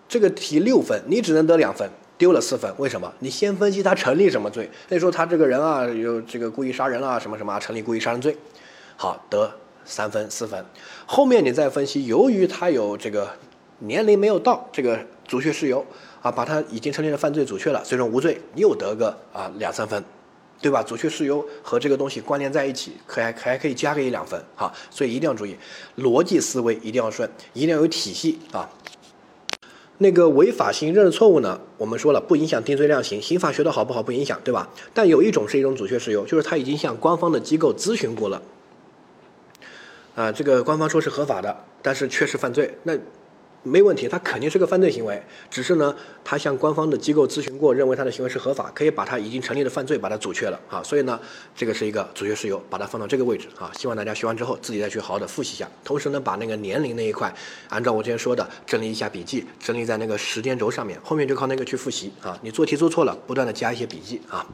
这个题六分，你只能得两分。丢了四分，为什么？你先分析他成立什么罪？那说他这个人啊，有这个故意杀人啊，什么什么，成立故意杀人罪，好得三分四分。后面你再分析，由于他有这个年龄没有到，这个阻却事由啊，把他已经成立了犯罪阻却了，最终无罪，又得个啊两三分，对吧？阻却事由和这个东西关联在一起，可还还可以加个一两分，好，所以一定要注意逻辑思维一定要顺，一定要有体系啊。那个违法性认识错误呢？我们说了不影响定罪量刑，刑法学的好不好不影响，对吧？但有一种是一种阻却事由，就是他已经向官方的机构咨询过了，啊，这个官方说是合法的，但是确实犯罪，那。没问题，他肯定是个犯罪行为，只是呢，他向官方的机构咨询过，认为他的行为是合法，可以把他已经成立的犯罪把它阻却了。啊，所以呢，这个是一个阻却事由，把它放到这个位置。啊，希望大家学完之后自己再去好好的复习一下，同时呢，把那个年龄那一块，按照我之前说的整理一下笔记，整理在那个时间轴上面，后面就靠那个去复习。啊，你做题做错了，不断的加一些笔记。啊。